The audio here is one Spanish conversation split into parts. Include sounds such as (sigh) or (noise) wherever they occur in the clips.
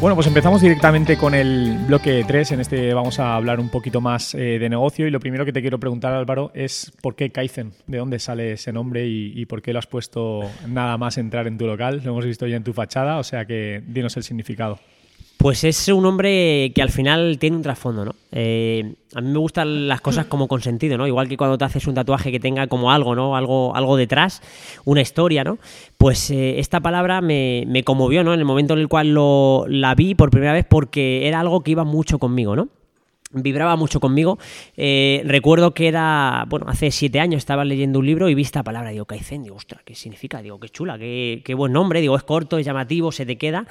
Bueno, pues empezamos directamente con el bloque 3. En este vamos a hablar un poquito más eh, de negocio y lo primero que te quiero preguntar, Álvaro, es por qué Kaizen, de dónde sale ese nombre y, y, por qué lo has puesto nada más entrar en tu local. Lo hemos visto ya en tu fachada, o sea que dinos el significado. Pues es un hombre que al final tiene un trasfondo, ¿no? Eh, a mí me gustan las cosas como con sentido, ¿no? Igual que cuando te haces un tatuaje que tenga como algo, ¿no? Algo, algo detrás, una historia, ¿no? Pues eh, esta palabra me, conmovió, ¿no? En el momento en el cual lo, la vi por primera vez porque era algo que iba mucho conmigo, ¿no? vibraba mucho conmigo. Eh, recuerdo que era, bueno, hace siete años estaba leyendo un libro y vi esta palabra, digo, Kaizen, digo, ostras, ¿qué significa? Digo, qué chula, qué, qué buen nombre, digo, es corto, es llamativo, se te queda.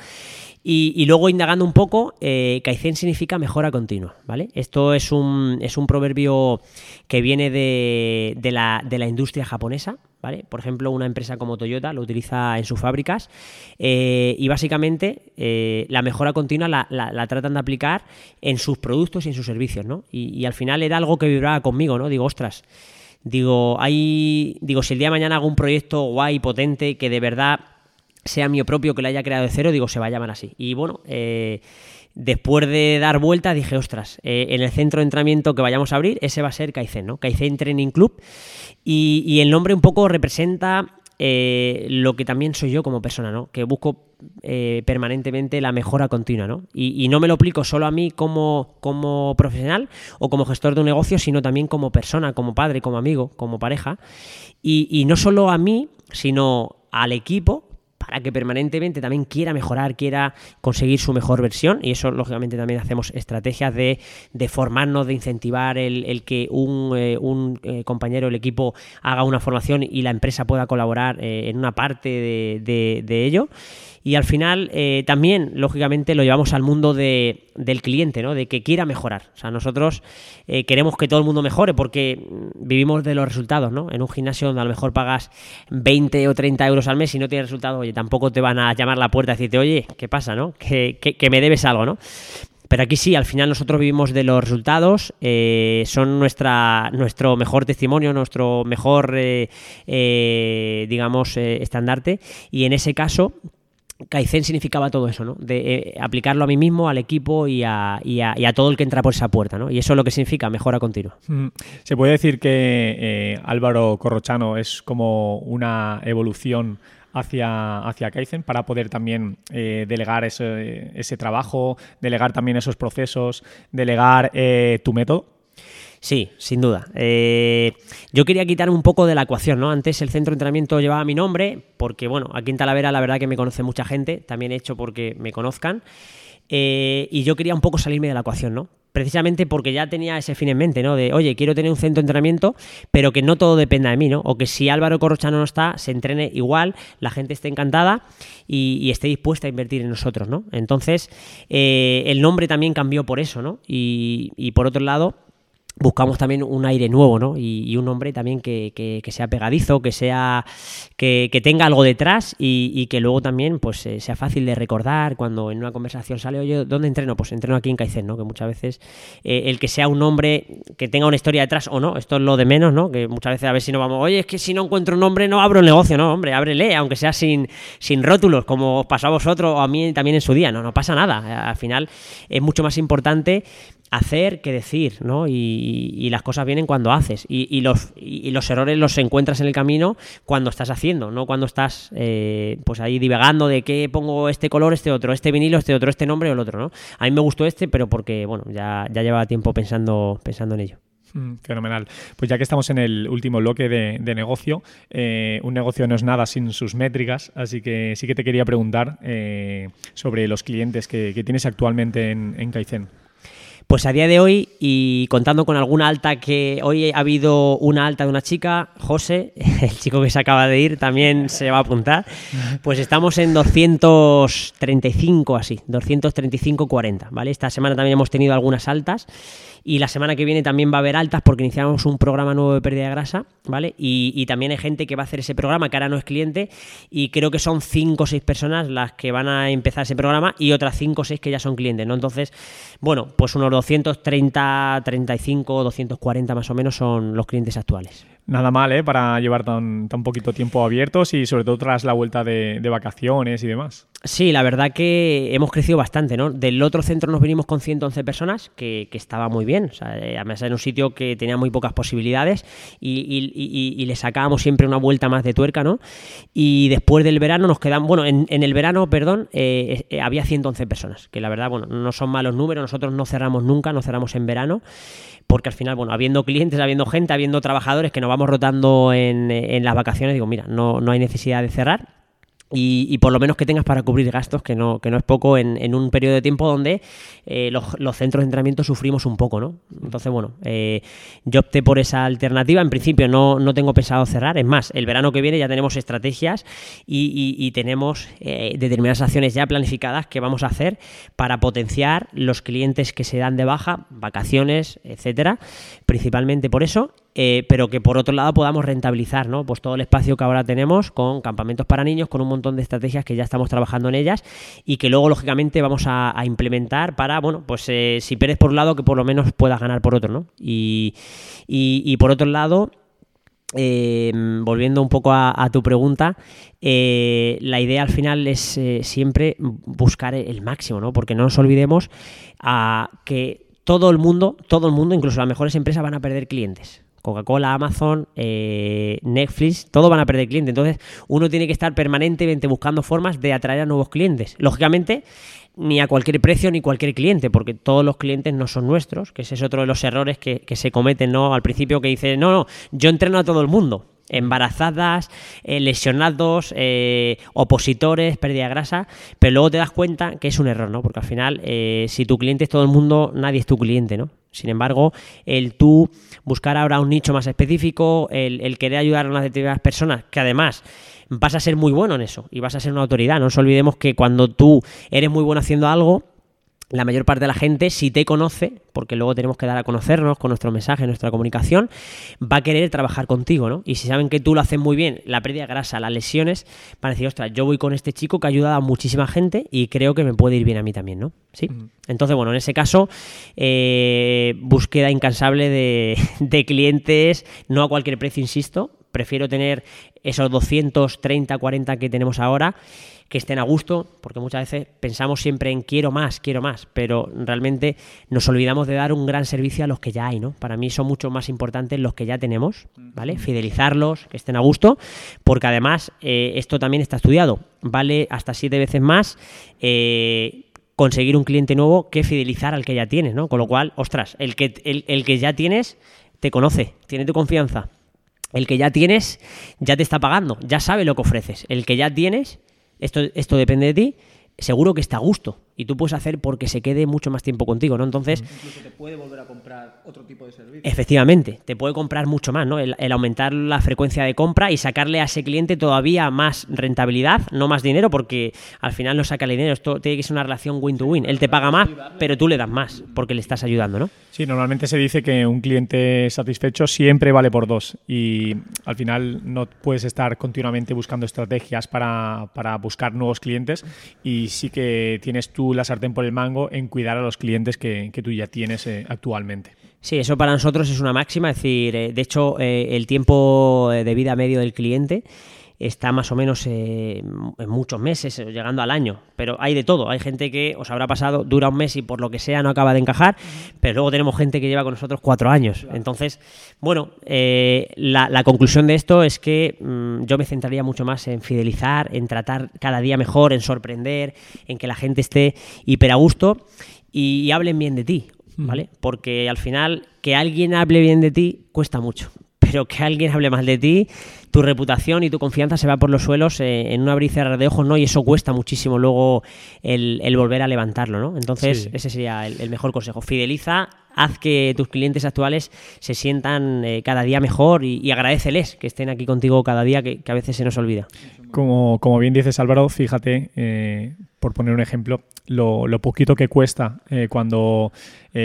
Y, luego indagando un poco, eh, Kaizen significa mejora continua, ¿vale? Esto es un, es un proverbio que viene de, de, la, de la industria japonesa, ¿Vale? Por ejemplo, una empresa como Toyota lo utiliza en sus fábricas eh, y básicamente eh, la mejora continua la, la, la, tratan de aplicar en sus productos y en sus servicios, ¿no? Y, y, al final era algo que vibraba conmigo, ¿no? Digo, ostras, digo, hay, digo, si el día de mañana hago un proyecto guay, potente, que de verdad sea mío propio, que lo haya creado de cero, digo, se va a llamar así. Y bueno, eh, después de dar vuelta dije, ostras, eh, en el centro de entrenamiento que vayamos a abrir, ese va a ser Kaizen, ¿no? Kaizen Training Club. Y, el nombre un poco representa eh, lo que también soy yo como persona, ¿no? Que busco permanentemente la mejora continua, ¿no? Y, no me lo aplico solo a mí como, como profesional o como gestor de un negocio, sino también como persona, como padre, como amigo, como pareja. Y no solo a mí, sino al equipo para que permanentemente también quiera mejorar, quiera conseguir su mejor versión. Y eso, lógicamente, también hacemos estrategias de, de formarnos, de incentivar el, el que un, eh, un eh, compañero, el equipo, haga una formación y la empresa pueda colaborar eh, en una parte de, de, de ello. Y al final eh, también, lógicamente, lo llevamos al mundo de, del cliente, ¿no? De que quiera mejorar. O sea, nosotros eh, queremos que todo el mundo mejore porque vivimos de los resultados, ¿no? En un gimnasio donde a lo mejor pagas 20 o 30 euros al mes y no tienes resultado, oye, tampoco te van a llamar a la puerta y decirte, oye, ¿qué pasa, no? Que, que, me debes algo, ¿no? Pero aquí sí, al final nosotros vivimos de los resultados, eh, son nuestra, nuestro mejor testimonio, nuestro mejor, digamos, estandarte. Y en ese caso, Kaizen significaba todo eso, ¿no? De eh, aplicarlo a mí mismo, al equipo y a, todo el que entra por esa puerta, ¿no? Y eso es lo que significa mejora continua. Mm. Se puede decir que eh, Álvaro Corrochano es como una evolución hacia, hacia Kaizen para poder también eh, delegar ese, trabajo, delegar también esos procesos, delegar tu método. Sí, sin duda. Eh, yo quería quitarme un poco de la ecuación, ¿no? Antes el centro de entrenamiento llevaba mi nombre, porque, bueno, aquí en Talavera la verdad que me conoce mucha gente, también he hecho porque me conozcan, eh, y yo quería un poco salirme de la ecuación, ¿no? Precisamente porque ya tenía ese fin en mente, ¿no? De, oye, quiero tener un centro de entrenamiento, pero que no todo dependa de mí, ¿no? O que si Álvaro Corrochano no está, se entrene igual, la gente esté encantada y, esté dispuesta a invertir en nosotros, ¿no? Entonces, eh, el nombre también cambió por eso, ¿no? Y por otro lado, buscamos también un aire nuevo, ¿no? Y, un nombre también que, que, sea pegadizo, que sea que, tenga algo detrás y, que luego también pues eh, sea fácil de recordar cuando en una conversación sale, oye, ¿dónde entreno? Pues entreno aquí en Kaizen, ¿no? Que muchas veces eh, el que sea un nombre que tenga una historia detrás o no, esto es lo de menos, ¿no? Que muchas veces a ver si no vamos, oye, es que si no encuentro un nombre no abro el negocio, no, hombre, ábrele, aunque sea sin, sin rótulos, como os pasó a vosotros o a mí también en su día, no, no pasa nada. Al final es mucho más importante hacer que decir, ¿no? Y, las cosas vienen cuando haces. Y, los, y, los errores los encuentras en el camino cuando estás haciendo, no cuando estás eh, pues ahí divagando de qué pongo este color, este otro, este vinilo, este otro, este nombre o el otro, ¿no? A mí me gustó este, pero porque, bueno, ya, llevaba tiempo pensando, pensando en ello. Mm, fenomenal. Pues ya que estamos en el último bloque de, negocio, eh, un negocio no es nada sin sus métricas, así que sí que te quería preguntar eh, sobre los clientes que, tienes actualmente en, en. Pues a día de hoy, y contando con alguna alta que hoy ha habido una alta de una chica, José, (laughs) el chico que se acaba de ir, también se va a apuntar, pues estamos en 235 así, 235-40, ¿vale? Esta semana también hemos tenido algunas altas y la semana que viene también va a haber altas porque iniciamos un programa nuevo de pérdida de grasa, ¿vale? Y, también hay gente que va a hacer ese programa que ahora no es cliente y creo que son 5 o 6 personas las que van a empezar ese programa y otras 5 o 6 que ya son clientes, ¿no? Entonces, bueno, pues unos 230, 35, 240 más o menos son los clientes actuales. Nada mal, ¿eh? Para llevar tan, tan poquito tiempo abiertos y sobre todo tras la vuelta de, vacaciones y demás. Sí, la verdad que hemos crecido bastante, ¿no? Del otro centro nos vinimos con 111 personas, que, estaba muy bien. O sea, eh, además era un sitio que tenía muy pocas posibilidades y, le sacábamos siempre una vuelta más de tuerca, ¿no? Y después del verano nos quedan, bueno, en, el verano, perdón, eh, eh, había 111 personas, que la verdad, bueno, no son malos números, nosotros no cerramos nunca, no cerramos en verano porque al final, bueno, habiendo clientes, habiendo gente, habiendo trabajadores que nos vamos rotando en, en las vacaciones, digo, mira, no, no hay necesidad de cerrar y, por lo menos que tengas para cubrir gastos, que no, que no es poco en, un periodo de tiempo donde eh, los, centros de entrenamiento sufrimos un poco, ¿no? Entonces, bueno, eh, yo opté por esa alternativa. En principio no, no, tengo pensado cerrar. Es más, el verano que viene ya tenemos estrategias y, tenemos eh, determinadas acciones ya planificadas que vamos a hacer para potenciar los clientes que se dan de baja, vacaciones, etcétera. Principalmente por eso eh, pero que por otro lado podamos rentabilizar ¿no? pues todo el espacio que ahora tenemos con campamentos para niños, con un montón de estrategias que ya estamos trabajando en ellas y que luego lógicamente vamos a, implementar para, bueno, pues eh, si pierdes por un lado que por lo menos puedas ganar por otro, ¿no? Y, por otro lado... Eh, volviendo un poco a, tu pregunta, la idea al final es siempre buscar el máximo, ¿no? Porque no nos olvidemos a que todo el mundo, todo el mundo, incluso las mejores empresas van a perder clientes. Coca-Cola, Amazon, eh, Netflix, todos van a perder clientes. Entonces, uno tiene que estar permanentemente buscando formas de atraer a nuevos clientes. Lógicamente, ni a cualquier precio ni cualquier cliente, porque todos los clientes no son nuestros, que ese es otro de los errores que, se cometen ¿no? al principio, que dice, no, no, yo entreno a todo el mundo embarazadas, eh, lesionados, eh, opositores, pérdida de grasa, pero luego te das cuenta que es un error, ¿no? Porque al final, si tu cliente es todo el mundo, nadie es tu cliente, ¿no? Sin embargo, el tú buscar ahora un nicho más específico, el, querer ayudar a unas determinadas personas, que además vas a ser muy bueno en eso y vas a ser una autoridad. No nos olvidemos que cuando tú eres muy bueno haciendo algo, la mayor parte de la gente, si te conoce, porque luego tenemos que dar a conocernos con nuestro mensaje, nuestra comunicación, va a querer trabajar contigo, ¿no? Y si saben que tú lo haces muy bien, la pérdida de grasa, las lesiones, van a decir, ostras, yo voy con este chico que ha ayudado a muchísima gente y creo que me puede ir bien a mí también, ¿no? Sí. Entonces, bueno, en ese caso, eh, búsqueda incansable de, (laughs) de clientes, no a cualquier precio, insisto, prefiero tener esos 230, 40 que tenemos ahora que estén a gusto, porque muchas veces pensamos siempre en quiero más, quiero más, pero realmente nos olvidamos de dar un gran servicio a los que ya hay, ¿no? Para mí son mucho más importantes los que ya tenemos, ¿vale? Fidelizarlos, que estén a gusto, porque además eh, esto también está estudiado, vale hasta siete veces más. Eh, conseguir un cliente nuevo que fidelizar al que ya tienes, ¿no? Con lo cual, ostras, el que, el que ya tienes te conoce, tiene tu confianza. El que ya tienes ya te está pagando, ya sabe lo que ofreces. El que ya tienes esto, esto depende de ti, seguro que está a gusto y tú puedes hacer porque se quede mucho más tiempo contigo, ¿no? Entonces... Incluso te puede volver a comprar otro tipo de servicio. Efectivamente, te puede comprar mucho más, ¿no? El, aumentar la frecuencia de compra y sacarle a ese cliente todavía más rentabilidad, no más dinero, porque al final no saca el dinero. Esto tiene que ser una relación win-to-win. Él te paga más, pero tú le das más, porque le estás ayudando, ¿no? Sí, normalmente se dice que un cliente satisfecho siempre vale por dos y al final no puedes estar continuamente buscando estrategias para, para buscar nuevos clientes y sí que tienes tú la sartén por el mango en cuidar a los clientes que, tú ya tienes eh, actualmente. Sí, eso para nosotros es una máxima, es decir, eh, de hecho, eh, el tiempo de vida medio del cliente está más o menos en muchos meses, llegando al año. Pero hay de todo. Hay gente que os habrá pasado, dura un mes y por lo que sea no acaba de encajar, pero luego tenemos gente que lleva con nosotros cuatro años. Entonces, bueno, la, conclusión de esto es que mm, yo me centraría mucho más en fidelizar, en tratar cada día mejor, en sorprender, en que la gente esté hiper a gusto y, hablen bien de ti, ¿vale? Porque al final que alguien hable bien de ti cuesta mucho pero que alguien hable mal de ti, tu reputación y tu confianza se va por los suelos eh, en un abrir y cerrar de ojos, ¿no? Y eso cuesta muchísimo luego el, el volver a levantarlo, ¿no? Entonces, Sí. ese sería el, el mejor consejo. Fideliza, haz que tus clientes actuales se sientan eh, cada día mejor y, y agradeceles que estén aquí contigo cada día, que, que a veces se nos olvida. Como, como bien dices Álvaro, fíjate, eh, por poner un ejemplo, lo, lo poquito que cuesta eh, cuando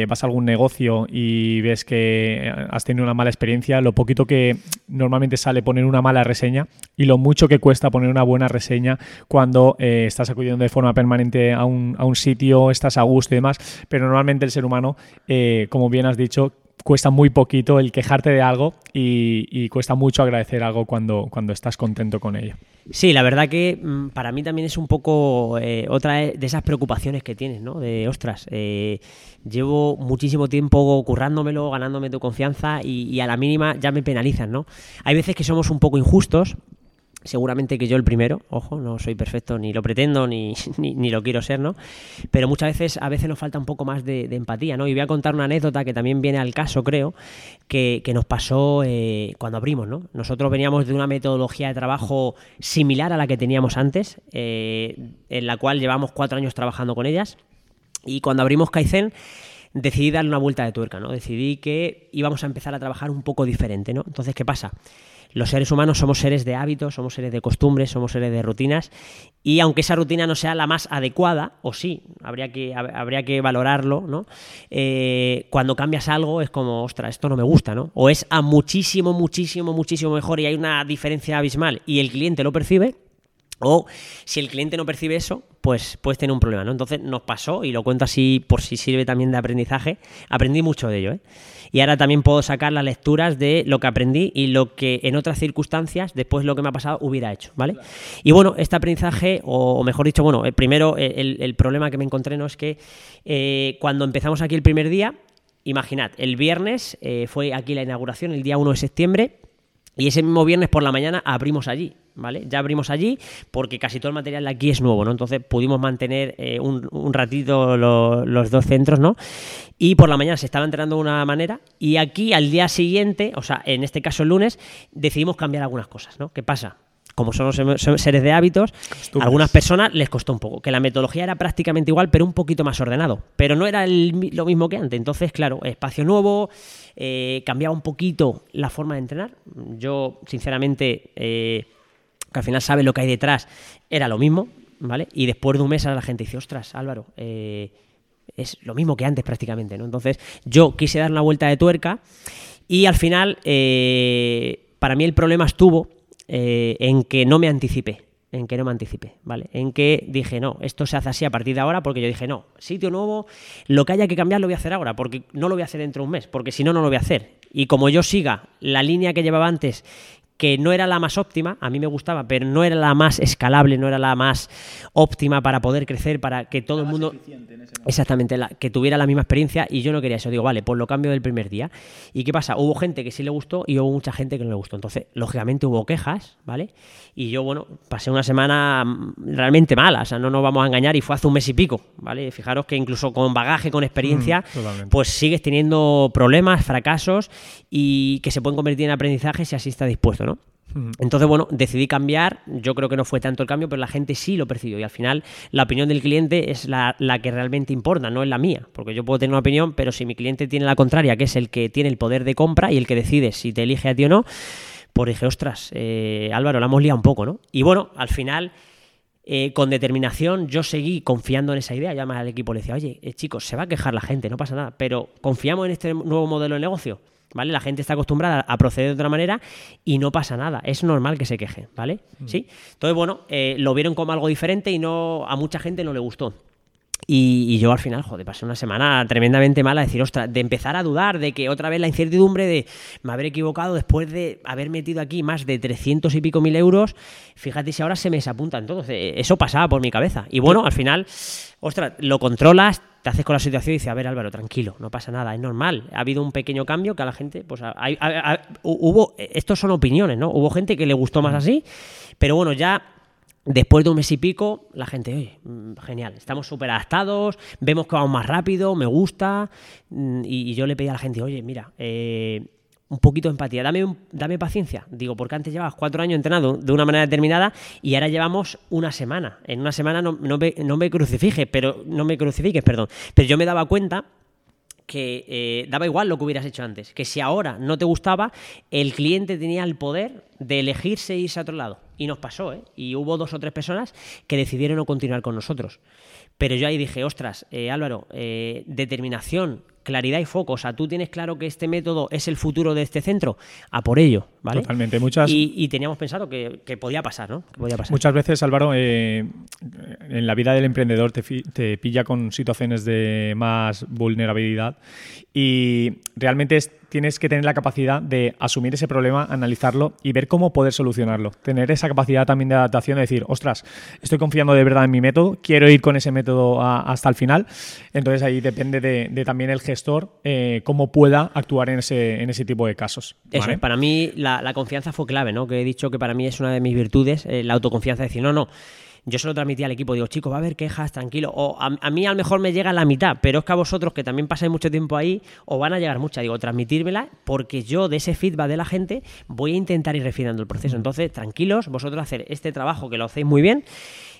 vas a algún negocio y ves que has tenido una mala experiencia, lo poquito que normalmente sale poner una mala reseña y lo mucho que cuesta poner una buena reseña cuando eh, estás acudiendo de forma permanente a un, a un sitio, estás a gusto y demás, pero normalmente el ser humano, eh, como bien has dicho, cuesta muy poquito el quejarte de algo y, y cuesta mucho agradecer algo cuando, cuando estás contento con ello. Sí, la verdad que mm, para mí también es un poco eh, otra de esas preocupaciones que tienes, ¿no? De, ostras, eh, llevo muchísimo tiempo currándomelo, ganándome tu confianza y, y a la mínima ya me penalizan, ¿no? Hay veces que somos un poco injustos, seguramente que yo el primero, ojo, no soy perfecto, ni lo pretendo, ni, (laughs) ni, ni lo quiero ser, ¿no? Pero muchas veces, a veces nos falta un poco más de, empatía, ¿no? Y voy a contar una anécdota que también viene al caso, creo, que, que nos pasó eh, cuando abrimos, ¿no? Nosotros veníamos de una metodología de trabajo similar a la que teníamos antes, eh, en la cual llevamos cuatro años trabajando con ellas, y cuando abrimos Kaizen decidí darle una vuelta de tuerca, ¿no? Decidí que íbamos a empezar a trabajar un poco diferente, ¿no? Entonces, ¿qué pasa? Los seres humanos somos seres de hábitos, somos seres de costumbres, somos seres de rutinas y aunque esa rutina no sea la más adecuada, o sí, habría que, hab- habría que valorarlo, ¿no? Eh, cuando cambias algo es como, ostras, esto no me gusta, ¿no? O es a muchísimo, muchísimo, muchísimo mejor y hay una diferencia abismal y el cliente lo percibe, o si el cliente no percibe eso, pues puedes tener un problema, ¿no? Entonces nos pasó, y lo cuento así por si sirve también de aprendizaje, aprendí mucho de ello, ¿eh? Y ahora también puedo sacar las lecturas de lo que aprendí y lo que en otras circunstancias, después de lo que me ha pasado, hubiera hecho, ¿vale? Y bueno, este aprendizaje, o, mejor dicho, bueno, el primero, el, el problema que me encontré, ¿no? Es que eh, cuando empezamos aquí el primer día, imaginad, el viernes eh, fue aquí la inauguración, el día 1 de septiembre, y ese mismo viernes por la mañana abrimos allí, ¿vale? Ya abrimos allí porque casi todo el material de aquí es nuevo, ¿no? Entonces pudimos mantener eh, un, un ratito lo- los dos centros, ¿no? Y por la mañana se estaba entrenando de una manera y aquí al día siguiente, o sea, en este caso el lunes, decidimos cambiar algunas cosas, ¿no? ¿Qué pasa? Como somos somos seres de hábitos, a algunas personas les costó un poco, que la metodología era prácticamente igual, pero un poquito más ordenado. Pero no era el lo mismo que antes. Entonces, claro, espacio nuevo, eh, cambiaba un poquito la forma de entrenar. Yo, sinceramente, eh, que al final sabe lo que hay detrás, era lo mismo, ¿vale? Y después de un mes ahora la gente dice, ostras, Álvaro, eh, es lo mismo que antes prácticamente, ¿no? Entonces yo quise dar una vuelta de tuerca y al final eh, para mí el problema estuvo eh, en que no me anticipé, en que no me anticipé, ¿vale? En que dije, no, esto se hace así a partir de ahora porque yo dije, no, sitio nuevo, lo que haya que cambiar lo voy a hacer ahora porque no lo voy a hacer dentro de un mes, porque si no, no lo voy a hacer. Y como yo siga la línea que llevaba antes que no era la más óptima, a mí me gustaba, pero no era la más escalable, no era la más óptima para poder crecer, para que todo el mundo... Exactamente, la- que tuviera la misma experiencia y yo no quería eso. Digo, vale, pues lo cambio del primer día. ¿Y qué pasa? Hubo gente que sí le gustó y hubo mucha gente que no le gustó. Entonces, lógicamente hubo quejas, ¿vale? Y yo, bueno, pasé una semana mm, realmente mala, o sea, no nos vamos a engañar y fue hace un mes y pico, ¿vale? Fijaros que incluso con bagaje, con experiencia, Mm, pues sigues teniendo problemas, fracasos y que se pueden convertir en aprendizaje si así está dispuesto, ¿no? Entonces, bueno, decidí cambiar. Yo creo que no fue tanto el cambio, pero la gente sí lo percibió. Y al final, la opinión del cliente es la, la que realmente importa, no es la mía. Porque yo puedo tener una opinión, pero si mi cliente tiene la contraria, que es el que tiene el poder de compra y el que decide si te elige a ti o no, pues dije, ostras, eh, Álvaro, la hemos liado un poco, ¿no? Y bueno, al final. eh, con determinación yo seguí confiando en esa idea, llamar al equipo, le decía, oye, eh, chicos, se va a quejar la gente, no pasa nada, pero confiamos en este nuevo modelo de negocio, ¿vale? La gente está acostumbrada a proceder de otra manera y no pasa nada, es normal que se queje, ¿vale? ¿Sí? Entonces, bueno, eh, lo vieron como algo diferente y no a mucha gente no le gustó. Y, y yo al final, joder, pasé una semana tremendamente mala, decir, ostras, de empezar a dudar, de que otra vez la incertidumbre de me haber equivocado después de haber metido aquí más de 300 y pico mil euros, fíjate si ahora se me desapuntan todos. Eh, Eso pasaba por mi cabeza. Y bueno, al final, ostras, lo controlas, te haces con la situación y dices, a ver Álvaro, tranquilo, no pasa nada, es normal. Ha habido un pequeño cambio que a la gente, pues ha- hay- ha- ha- hubo, estos son opiniones, ¿no? Hubo gente que le gustó más así, pero bueno, ya Después de un mes y pico, la gente, oye, mm, genial, estamos súper adaptados, vemos que vamos más rápido, me gusta. mm, Y, yo le pedí a la gente, oye, mira, eh, un poquito de empatía, dame, dame paciencia. Digo, porque antes llevabas cuatro años entrenando de una manera determinada y ahora llevamos una semana. En una semana no, no me, no me crucifiques, pero no me crucifiques, perdón. Pero yo me daba cuenta que eh, daba igual lo que hubieras hecho antes, que si ahora no te gustaba, el cliente tenía el poder de elegirse e irse a otro lado. Y nos pasó, ¿eh? Y hubo dos o tres personas que decidieron no continuar con nosotros. Pero yo ahí dije, ostras, eh, Álvaro, eh, determinación, claridad y foco. O sea, tú tienes claro que este método es el futuro de este centro. A por ello, ¿vale? Totalmente. Muchas, Y, y teníamos pensado que, que podía pasar, ¿no? Que podía pasar. Muchas veces, Álvaro, eh, en la vida del emprendedor te, te pilla con situaciones de más vulnerabilidad y realmente es- tienes que tener la capacidad de asumir ese problema, analizarlo y ver cómo poder solucionarlo. Tener esa capacidad también de adaptación de decir, ostras, estoy confiando de verdad en mi método, quiero ir con ese método a- hasta el final. Entonces ahí depende de, de también el gestor eh, cómo pueda actuar en ese, en ese tipo de casos. Eso, es, para mí la, la confianza fue clave, ¿no? Que he dicho que para mí es una de mis virtudes, eh, la autoconfianza, decir, no, no. Yo se lo transmití al equipo, digo, chicos, va a haber quejas, tranquilo. O a, a mí a lo mejor me llega la mitad, pero es que a vosotros, que también pasáis mucho tiempo ahí, os van a llegar muchas. Digo, transmitírmela, porque yo de ese feedback de la gente voy a intentar ir refinando el proceso. Entonces, tranquilos, vosotros hacer este trabajo que lo hacéis muy bien.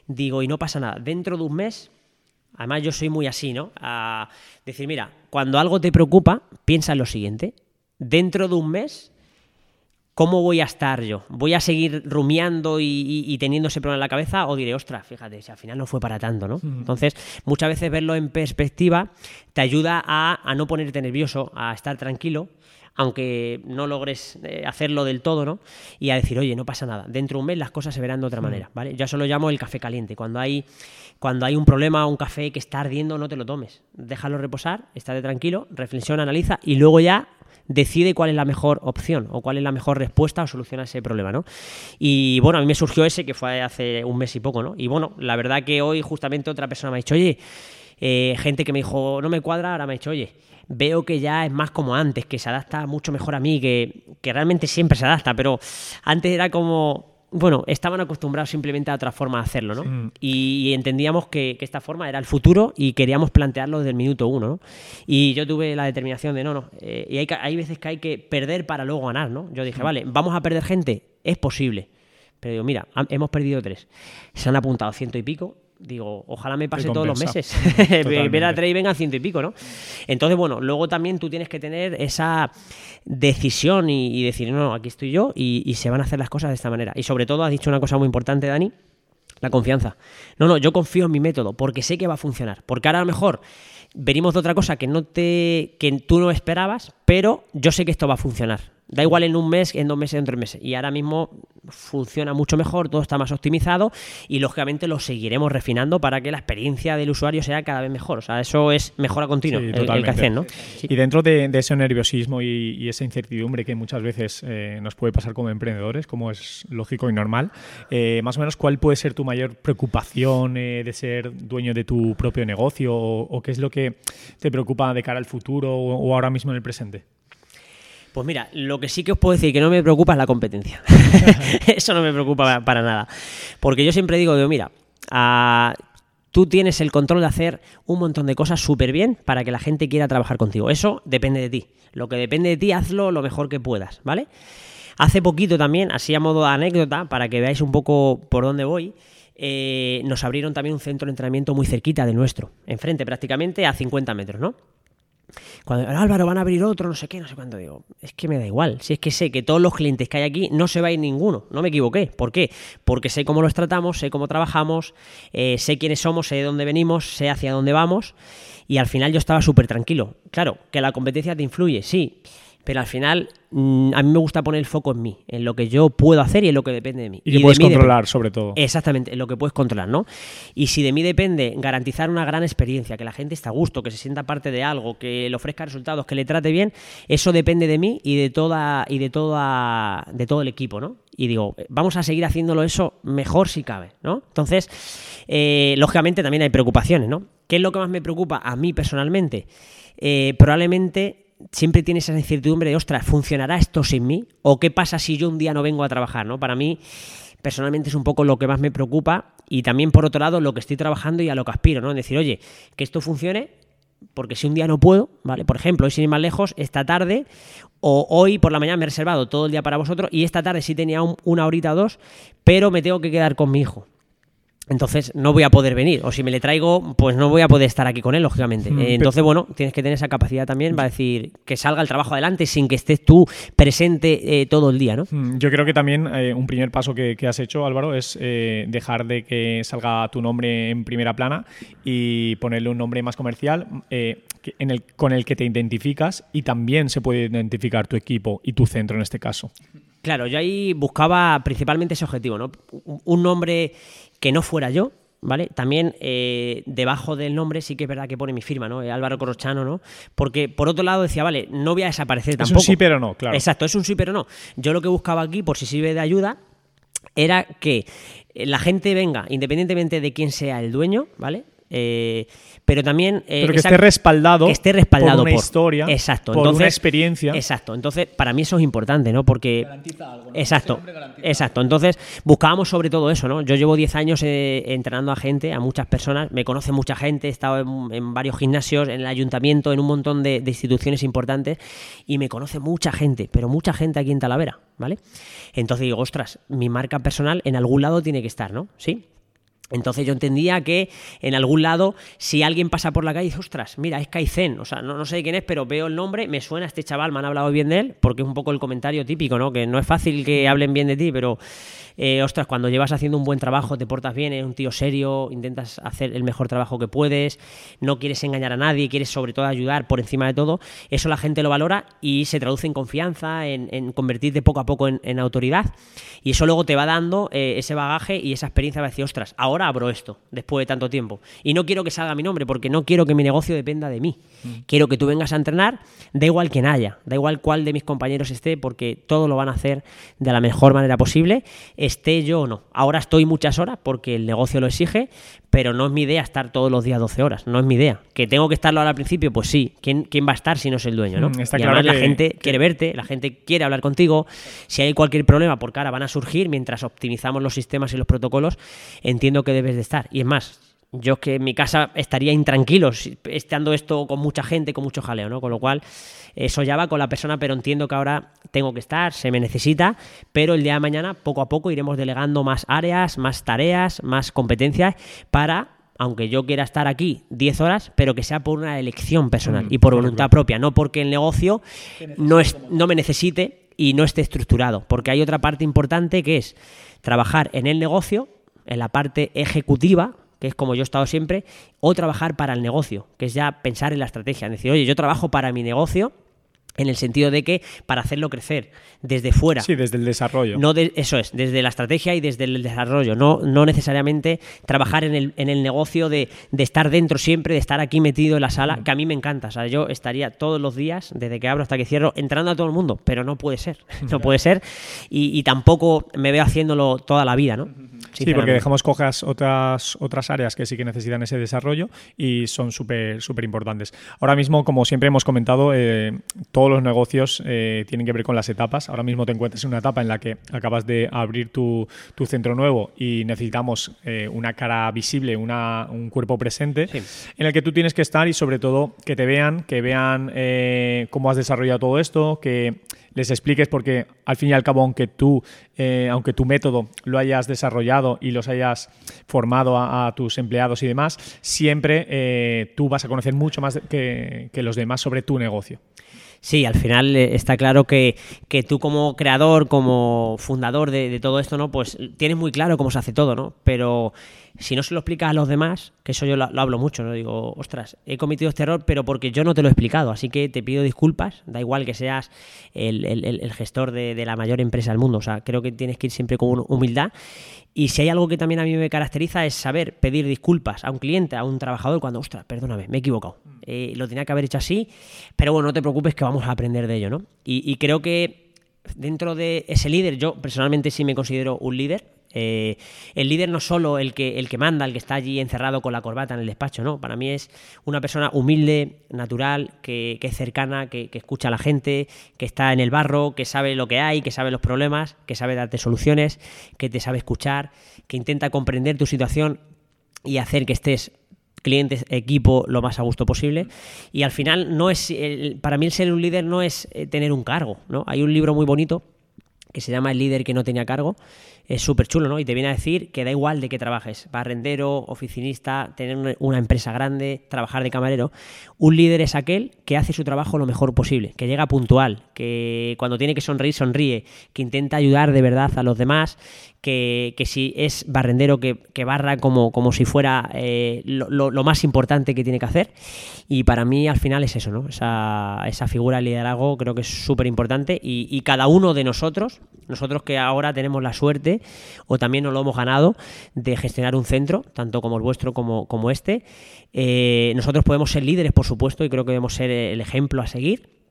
Digo, y no pasa nada. Dentro de un mes Además, yo soy muy así, ¿no? A decir, mira, cuando algo te preocupa, piensa en lo siguiente. Dentro de un mes, ¿cómo voy a estar yo? ¿Voy a seguir rumiando y, y- y teniendo ese problema en la cabeza? ¿O diré, ostras, fíjate, si al final no fue para tanto, ¿no? Entonces, muchas veces verlo en perspectiva te ayuda a, a no ponerte nervioso, a estar tranquilo aunque no logres eh, hacerlo del todo, ¿no? Y a decir, oye, no pasa nada. Dentro de un mes las cosas se verán de otra manera, ¿vale? Yo eso lo llamo el café caliente. Cuando hay, cuando hay un problema, un café que está ardiendo, no te lo tomes. Déjalo reposar, estate tranquilo, reflexiona, analiza y luego ya decide cuál es la mejor opción o cuál es la mejor respuesta o solución a ese problema, ¿no? Y bueno, a mí me surgió ese que fue hace un mes y poco, ¿no? Y bueno, la verdad que hoy justamente otra persona me ha dicho, oye, eh, gente que me dijo, no me cuadra, ahora me ha dicho, oye, veo que ya es más como antes, que se adapta mucho mejor a mí, que, que realmente siempre se adapta, pero antes era como, bueno, estaban acostumbrados simplemente a otra forma de hacerlo, ¿no? Y, entendíamos que, que esta forma era el futuro y queríamos plantearlo desde el minuto uno, ¿no? Y yo tuve la determinación de, no, no, eh, y hay, hay veces que hay que perder para luego ganar, ¿no? Yo dije, vale, vamos a perder gente, es posible. Pero digo, mira, hemos perdido tres. Se han apuntado ciento y pico. Digo, ojalá me pase todos los meses. (laughs) (laughs) Ver a Totalmente. tres y vengan ciento y pico, ¿no? Entonces, bueno, luego también tú tienes que tener esa decisión y, y decir, no, no, aquí estoy yo y, y se van a hacer las cosas de esta manera. Y sobre todo, has dicho una cosa muy importante, Dani, la confianza. No, no, yo confío en mi método porque sé que va a funcionar. Porque ahora a lo mejor venimos de otra cosa que no te que tú no esperabas, pero yo sé que esto va a funcionar. Da igual en un mes, en dos meses, en tres meses. Y ahora mismo funciona mucho mejor, todo está más optimizado y lógicamente lo seguiremos refinando para que la experiencia del usuario sea cada vez mejor. O sea, eso es mejora continua, Sí, el, el. Kaizen, ¿no? Y dentro de, de ese nerviosismo y, y esa incertidumbre que muchas veces eh, nos puede pasar como emprendedores, como es lógico y normal, eh, más o menos, ¿cuál puede ser tu mayor preocupación eh, de ser dueño de tu propio negocio o, o qué es lo que te preocupa de cara al futuro o, o ahora mismo en el presente? Pues mira, lo que sí que os puedo decir que no me preocupa es la competencia. (laughs) (laughs) Eso no me preocupa pa- para nada. Porque yo siempre digo, digo, mira, ah, tú tienes el control de hacer un montón de cosas súper bien para que la gente quiera trabajar contigo. Eso depende de ti. Lo que depende de ti, hazlo lo mejor que puedas, ¿vale? Hace poquito también, así a modo de anécdota, para que veáis un poco por dónde voy, eh, nos abrieron también un centro de entrenamiento muy cerquita del nuestro, enfrente prácticamente a 50 metros, ¿no? Cuando Álvaro van a abrir otro, no sé qué, no sé cuánto, digo, es que me da igual. Si es que sé que todos los clientes que hay aquí no se va a ir ninguno, no me equivoqué. ¿Por qué? Porque sé cómo los tratamos, sé cómo trabajamos, eh, sé quiénes somos, sé de dónde venimos, sé hacia dónde vamos. Y al final yo estaba súper tranquilo. Claro, que la competencia te influye, sí. Pero al final mm, a mí me gusta poner el foco en mí, en lo que yo puedo hacer y en lo que depende de mí. Y que puedes depende. controlar, sobre todo. Exactamente, en lo que puedes controlar, ¿no? Y si de mí depende garantizar una gran experiencia, que la gente esté a gusto, que se sienta parte de algo, que le ofrezca resultados, que le trate bien, eso depende de mí y de toda y de toda de todo el equipo, ¿no? Y digo, vamos a seguir haciéndolo eso mejor si cabe, ¿no? Entonces, eh, lógicamente también hay preocupaciones, ¿no? ¿Qué es lo que más me preocupa a mí personalmente? Eh, probablemente siempre tienes esa incertidumbre de, ostras, ¿funcionará esto sin mí? ¿O qué pasa si yo un día no vengo a trabajar? ¿no? Para mí, personalmente, es un poco lo que más me preocupa y también, por otro lado, lo que estoy trabajando y a lo que aspiro, ¿no? Es decir, oye, que esto funcione porque si un día no puedo, ¿vale? Por ejemplo, hoy sin ir más lejos, esta tarde o hoy por la mañana me he reservado todo el día para vosotros y esta tarde sí tenía un- una horita o dos, pero me tengo que quedar con mi hijo. Entonces no voy a poder venir. O si me le traigo, pues no voy a poder estar aquí con él, lógicamente. Mm, Eh, entonces, bueno, tienes que tener esa capacidad también para decir que salga el trabajo adelante sin que estés tú presente eh, todo el día, ¿no? Mm, Yo creo que también eh, un primer paso que, que has hecho, Álvaro, es eh, dejar de que salga tu nombre en primera plana y ponerle un nombre más comercial en el, con el que te identificas y también se puede identificar tu equipo y tu centro en este caso. Claro, yo ahí buscaba principalmente ese objetivo, ¿no? Un nombre que no fuera yo, ¿vale? También eh, debajo del nombre sí que es verdad que pone mi firma, ¿no? Eh, Álvaro Corochano, ¿no? Porque por otro lado decía, vale, no voy a desaparecer Es un tampoco. sí, pero no, claro. Exacto, es un sí, pero no. Yo lo que buscaba aquí, por si sirve de ayuda, era que la gente venga, independientemente de quién sea el dueño, ¿vale? Eh, pero también... eh, Pero que esa- esté respaldado que esté respaldado por una historia, exacto, por entonces, una experiencia. Exacto, entonces para mí eso es importante, ¿no? Porque... Garantiza algo, ¿no? Exacto, garantiza exacto. Entonces buscábamos sobre todo eso, ¿no? Yo llevo 10 años eh, entrenando a gente, a muchas personas, me conoce mucha gente, he estado en, en varios gimnasios, en el ayuntamiento, en un montón de, de instituciones importantes y me conoce mucha gente, pero mucha gente aquí en Talavera, ¿vale? Entonces digo, ostras, mi marca personal en algún lado tiene que estar, ¿no? Sí. Entonces yo entendía que en algún lado, si alguien pasa por la calle y dice, ostras, mira, es Kaizen, o sea, no, no sé quién es, pero veo el nombre, me suena este chaval, me han hablado bien de él, porque es un poco el comentario típico, ¿no? Que no es fácil que hablen bien de ti, pero, eh, ostras, cuando llevas haciendo un buen trabajo, te portas bien, eres un tío serio, intentas hacer el mejor trabajo que puedes, no quieres engañar a nadie, quieres sobre todo ayudar por encima de todo, eso la gente lo valora y se traduce en confianza, en, en convertirte poco a poco en, en autoridad, y eso luego te va dando eh, ese bagaje y esa experiencia va a decir, ostras, ahora abro esto, después de tanto tiempo. Y no quiero que salga mi nombre, porque no quiero que mi negocio dependa de mí. Quiero que tú vengas a entrenar, da igual quién haya, da igual cuál de mis compañeros esté, porque todo lo van a hacer de la mejor manera posible, esté yo o no. Ahora estoy muchas horas porque el negocio lo exige, pero no es mi idea estar todos los días 12 horas, no es mi idea. ¿Que tengo que estarlo ahora al principio? Pues sí. ¿Quién, quién va a estar si no es el dueño? ¿no? Mm, está y claro además la gente que- quiere verte, la gente quiere hablar contigo. Si hay cualquier problema, porque ahora van a surgir mientras optimizamos los sistemas y los protocolos, entiendo que debes de estar. Y es más, yo es que en mi casa estaría intranquilo si- estando esto con mucha gente, con mucho jaleo, ¿no? Con lo cual, eso ya va con la persona, pero entiendo que ahora tengo que estar, se me necesita, pero el día de mañana, poco a poco, iremos delegando más áreas, más tareas, más competencias para aunque yo quiera estar aquí 10 horas, pero que sea por una elección personal Mm, y por claro, voluntad claro. propia, no porque el negocio no, es, no me necesite y no esté estructurado. Porque hay otra parte importante que es trabajar en el negocio, en la parte ejecutiva, que es como yo he estado siempre, o trabajar para el negocio, que es ya pensar en la estrategia. Es decir, oye, yo trabajo para mi negocio en el sentido de que para hacerlo crecer desde fuera. Sí, desde el desarrollo. No de- eso es, desde la estrategia y desde el desarrollo, no, no necesariamente trabajar en el, en el negocio de, de estar dentro siempre, de estar aquí metido en la sala, que a mí me encanta. O sea, yo estaría todos los días, desde que abro hasta que cierro, entrando a todo el mundo, pero no puede ser, (laughs) no puede ser. Y, y tampoco me veo haciéndolo toda la vida, ¿no? Sí, porque dejamos cojas otras, otras áreas que sí que necesitan ese desarrollo y son súper súper importantes. Ahora mismo, como siempre hemos comentado, eh, todos los negocios eh, tienen que ver con las etapas. Ahora mismo te encuentras en una etapa en la que acabas de abrir tu, tu centro nuevo y necesitamos eh, una cara visible, una, un cuerpo presente Sí. en el que tú tienes que estar y sobre todo que te vean, que vean cómo has desarrollado todo esto, que les expliques porque al fin y al cabo aunque tú eh, aunque tu método lo hayas desarrollado y los hayas formado a, tus empleados y demás siempre eh, tú vas a conocer mucho más que, que los demás sobre tu negocio Sí, al final eh, está claro que, que tú como creador, como fundador de, de todo esto, ¿no? Pues tienes muy claro cómo se hace todo, ¿no? Pero si no se lo explicas a los demás, que eso yo lo, lo hablo mucho, ¿no? Digo, ostras, he cometido este error, pero porque yo no te lo he explicado, así que te pido disculpas, da igual que seas el, el- gestor de, de la mayor empresa del mundo, o sea, creo que tienes que ir siempre con humildad. Y si hay algo que también a mí me caracteriza es saber pedir disculpas a un cliente, a un trabajador, cuando, ostras, perdóname, me he equivocado. Eh, lo tenía que haber hecho así, pero bueno, no te preocupes que vamos a aprender de ello, ¿no? Y creo que dentro de ese líder, yo personalmente sí me considero un líder. Eh, el líder no es solo el que, el que manda, el que está allí encerrado con la corbata en el despacho, no. Para mí es una persona humilde, natural, que, que es cercana, que, que escucha a la gente, que está en el barro, que sabe lo que hay, que sabe los problemas, que sabe darte soluciones, que te sabe escuchar, que intenta comprender tu situación y hacer que estés clientes, equipo lo más a gusto posible. Y al final, no es para mí el ser un líder no es eh, tener un cargo. ¿no? Hay un libro muy bonito que se llama El líder que no tenía cargo. Es súper chulo, ¿no? Y te viene a decir que da igual de qué trabajes, barrendero, oficinista, tener una- una empresa grande, trabajar de camarero. Un líder es aquel que hace su trabajo lo mejor posible, que llega puntual, que cuando tiene que sonreír, sonríe, que intenta ayudar de verdad a los demás, que, si es barrendero, que, barra como, como si fuera eh, lo, más importante que tiene que hacer. Y para mí al final es eso, ¿no? Esa, esa figura de liderazgo creo que es súper importante y, y cada uno de nosotros, nosotros que ahora tenemos la suerte o también nos lo hemos ganado de gestionar un centro, tanto como el vuestro como, como este, eh, nosotros podemos ser líderes, por supuesto, y creo que debemos ser el ejemplo a seguir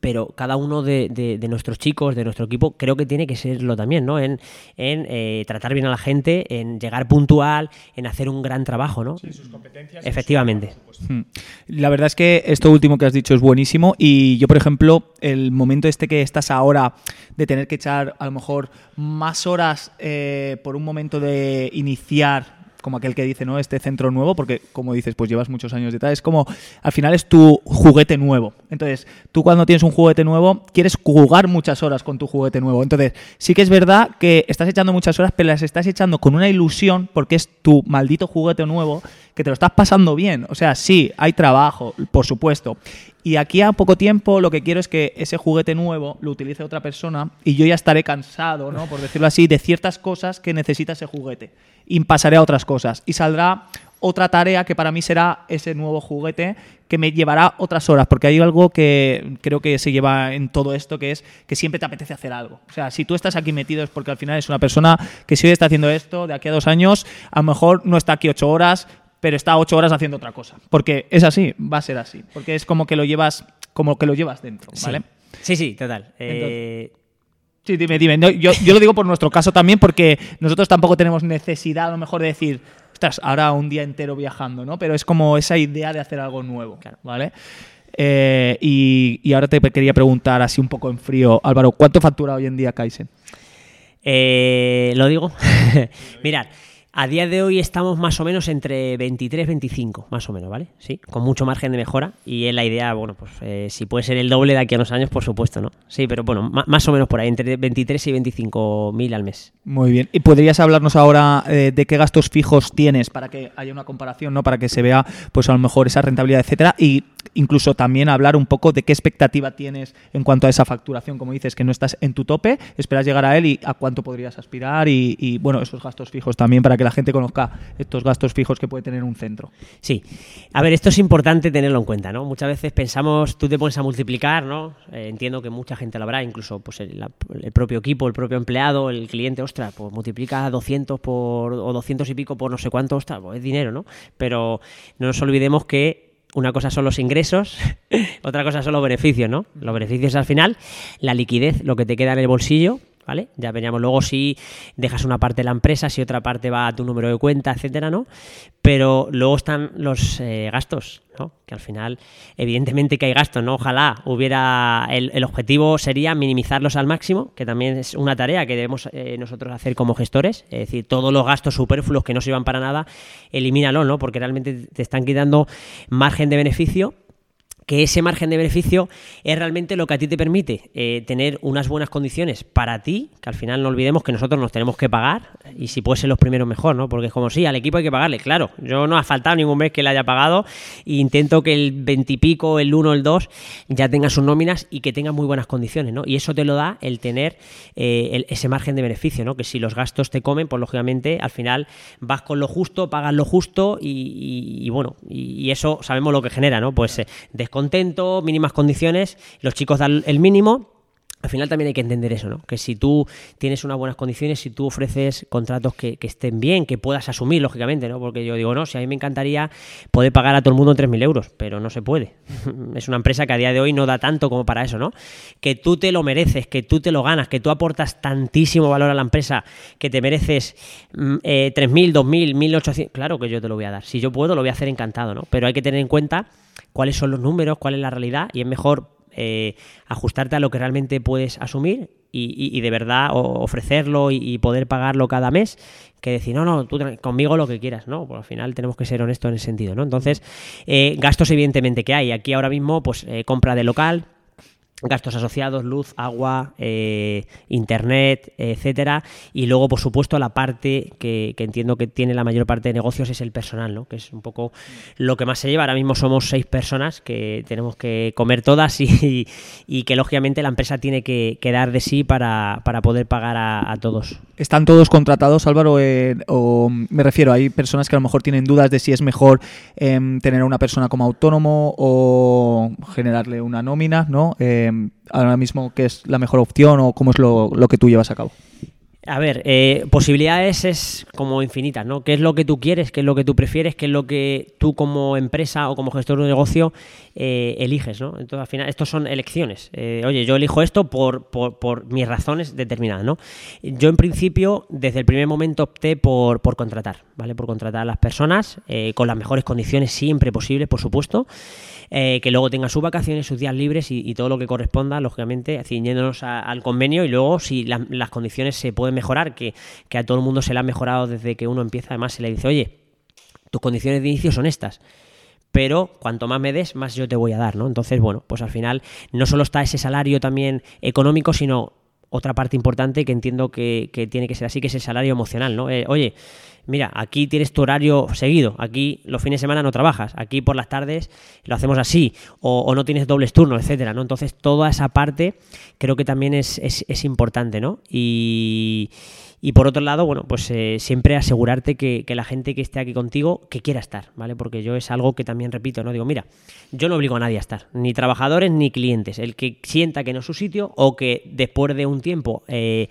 pero cada uno de, de- de nuestros chicos, de nuestro equipo, creo que tiene que serlo también, ¿no? En, en, eh, tratar bien a la gente, en llegar puntual, en hacer un gran trabajo, ¿no? sus competencias. Efectivamente. Hmm. La verdad es que esto último que has dicho es buenísimo y yo, por ejemplo, el momento este que estás ahora de tener que echar a lo mejor más horas eh, por un momento de iniciar como aquel que dice, ¿no? Este centro nuevo, porque como dices, pues llevas muchos años detrás, es como, al final es tu juguete nuevo. Entonces, tú cuando tienes un juguete nuevo, quieres jugar muchas horas con tu juguete nuevo. Entonces, sí que es verdad que estás echando muchas horas, pero las estás echando con una ilusión, porque es tu maldito juguete nuevo, que te lo estás pasando bien. O sea, sí, hay trabajo, por supuesto. Y aquí a poco tiempo lo que quiero es que ese juguete nuevo lo utilice otra persona y yo ya estaré cansado, ¿no? Por decirlo así, de ciertas cosas que necesita ese juguete. Y pasaré a otras cosas. Y saldrá otra tarea que para mí será ese nuevo juguete que me llevará otras horas, porque hay algo que creo que se lleva en todo esto, que es que siempre te apetece hacer algo. O sea, si tú estás aquí metido es porque al final es una persona que si hoy está haciendo esto, de aquí a dos años, a lo mejor no está aquí ocho horas, pero está ocho horas haciendo otra cosa. Porque es así, va a ser así. Porque es como que lo llevas, como que lo llevas dentro, ¿vale? Sí, sí, total. Eh, Sí, dime, dime. No, yo, yo lo digo por nuestro caso también, porque nosotros tampoco tenemos necesidad, a lo mejor, de decir, ostras, ahora un día entero viajando, ¿no? Pero es como esa idea de hacer algo nuevo, ¿vale? Eh, y, y ahora te quería preguntar, así un poco en frío, Álvaro, ¿cuánto factura hoy en día Kaizen? eh, ¿Lo digo? (laughs) Mirad, a día de hoy estamos más o menos entre 23 25, más o menos, ¿vale? Sí, con mucho margen de mejora. Y es la idea, bueno, pues eh, si puede ser el doble de aquí a unos años, por supuesto, ¿no? Sí, pero bueno, más o menos por ahí, entre 23 y 25 mil al mes. Muy bien. ¿Y podrías hablarnos ahora eh, de qué gastos fijos tienes para que haya una comparación, ¿no? Para que se vea, pues a lo mejor esa rentabilidad, etcétera. Y incluso también hablar un poco de qué expectativa tienes en cuanto a esa facturación, como dices, que no estás en tu tope, esperas llegar a él y a cuánto podrías aspirar y, y, bueno, esos gastos fijos también para que la gente conozca estos gastos fijos que puede tener un centro. Sí. A ver, esto es importante tenerlo en cuenta, ¿no? Muchas veces pensamos, tú te pones a multiplicar, ¿no? Eh, entiendo que mucha gente lo habrá, incluso pues el, el propio equipo, el propio empleado, el cliente, ostras, pues multiplica 200 por, o 200 y pico por no sé cuánto, ostras, pues es dinero, ¿no? Pero no nos olvidemos que una cosa son los ingresos, (laughs) otra cosa son los beneficios, ¿no? Los beneficios al final, la liquidez, lo que te queda en el bolsillo, ¿vale? Ya veríamos luego si dejas una parte de la empresa, si otra parte va a tu número de cuenta, etcétera, ¿no? Pero luego están los eh, gastos, ¿no? Que al final, evidentemente que hay gastos, ¿no? Ojalá hubiera. El, el objetivo sería minimizarlos al máximo, que también es una tarea que debemos eh, nosotros hacer como gestores. Es decir, todos los gastos superfluos que no sirvan para nada, elimínalos, ¿no? Porque realmente te están quitando margen de beneficio que ese margen de beneficio es realmente lo que a ti te permite eh, tener unas buenas condiciones para ti, que al final no olvidemos que nosotros nos tenemos que pagar, y si puede ser los primeros mejor, ¿no? Porque es como, sí, al equipo hay que pagarle, claro, yo no ha faltado ningún mes que le haya pagado, e intento que el 20 y pico, el 1, el 2, ya tenga sus nóminas y que tenga muy buenas condiciones, ¿no? Y eso te lo da el tener eh, el- ese margen de beneficio, ¿no? Que si los gastos te comen, pues lógicamente al final vas con lo justo, pagas lo justo y, bueno, y, y eso sabemos lo que genera, ¿no? Pues eh, descontento, mínimas condiciones, los chicos dan el mínimo. Al final también hay que entender eso, ¿no? Que si tú tienes unas buenas condiciones, si tú ofreces contratos que, que estén bien, que puedas asumir, lógicamente, ¿no? Porque yo digo, no, si a mí me encantaría poder pagar a todo el mundo 3.000 euros, pero no se puede. (laughs) es una empresa que a día de hoy no da tanto como para eso, ¿no? Que tú te lo mereces, que tú te lo ganas, que tú aportas tantísimo valor a la empresa, que te mereces mm, eh, 3.000, 2.000, 1.800, claro que yo te lo voy a dar. Si yo puedo, lo voy a hacer encantado, ¿no? Pero hay que tener en cuenta cuáles son los números, cuál es la realidad y es mejor eh, ajustarte a lo que realmente puedes asumir y, de verdad ofrecerlo y, poder pagarlo cada mes que decir, no, no, tú conmigo lo que quieras, ¿no? Pues al final tenemos que ser honestos en ese sentido, ¿no? Entonces, eh, gastos evidentemente que hay. Aquí ahora mismo, pues eh, compra de local, gastos asociados, luz, agua, eh, internet, etcétera. Y luego, por supuesto, la parte que, que entiendo que tiene la mayor parte de negocios es el personal, ¿no? Que es un poco lo que más se lleva. Ahora mismo somos seis personas que tenemos que comer todas y, y que lógicamente la empresa tiene que, que dar de sí para, para poder pagar a, todos. ¿Están todos contratados, Álvaro? Eh, o me refiero, hay personas que a lo mejor tienen dudas de si es mejor em, tener a una persona como autónomo o generarle una nómina, ¿no? Em, ahora mismo, ¿qué es la mejor opción o cómo es lo, lo que tú llevas a cabo? A ver, eh, posibilidades es como infinitas, ¿no? ¿Qué es lo que tú quieres? ¿Qué es lo que tú prefieres? ¿Qué es lo que tú como empresa o como gestor de un negocio eh, eliges, ¿no? Entonces, al final, estos son elecciones. Eh, oye, yo elijo esto por, por, por mis razones determinadas, ¿no? Yo, en principio, desde el primer momento opté por, por contratar, ¿vale? Por contratar a las personas eh, con las mejores condiciones siempre posibles, por supuesto. Eh, que luego tengan sus vacaciones, sus días libres y, todo lo que corresponda, lógicamente, ciñéndonos a- al convenio y luego si la- las condiciones se pueden mejorar, que, que a todo el mundo se le han mejorado desde que uno empieza, además se le dice, oye, tus condiciones de inicio son estas. Pero cuanto más me des, más yo te voy a dar, ¿no? Entonces, bueno, pues al final no solo está ese salario también económico, sino otra parte importante que entiendo que, que tiene que ser así, que es el salario emocional, ¿no? Eh, oye, mira, aquí tienes tu horario seguido, aquí los fines de semana no trabajas, aquí por las tardes lo hacemos así, o, no tienes dobles turnos, etcétera, ¿no? Entonces, toda esa parte creo que también es, es- es importante, ¿no? Y, y por otro lado, bueno, pues eh, siempre asegurarte que, que la gente que esté aquí contigo, que quiera estar, ¿vale? Porque yo es algo que también repito, ¿no? Digo, mira, yo no obligo a nadie a estar, ni trabajadores ni clientes. El que sienta que no es su sitio o que después de un tiempo eh,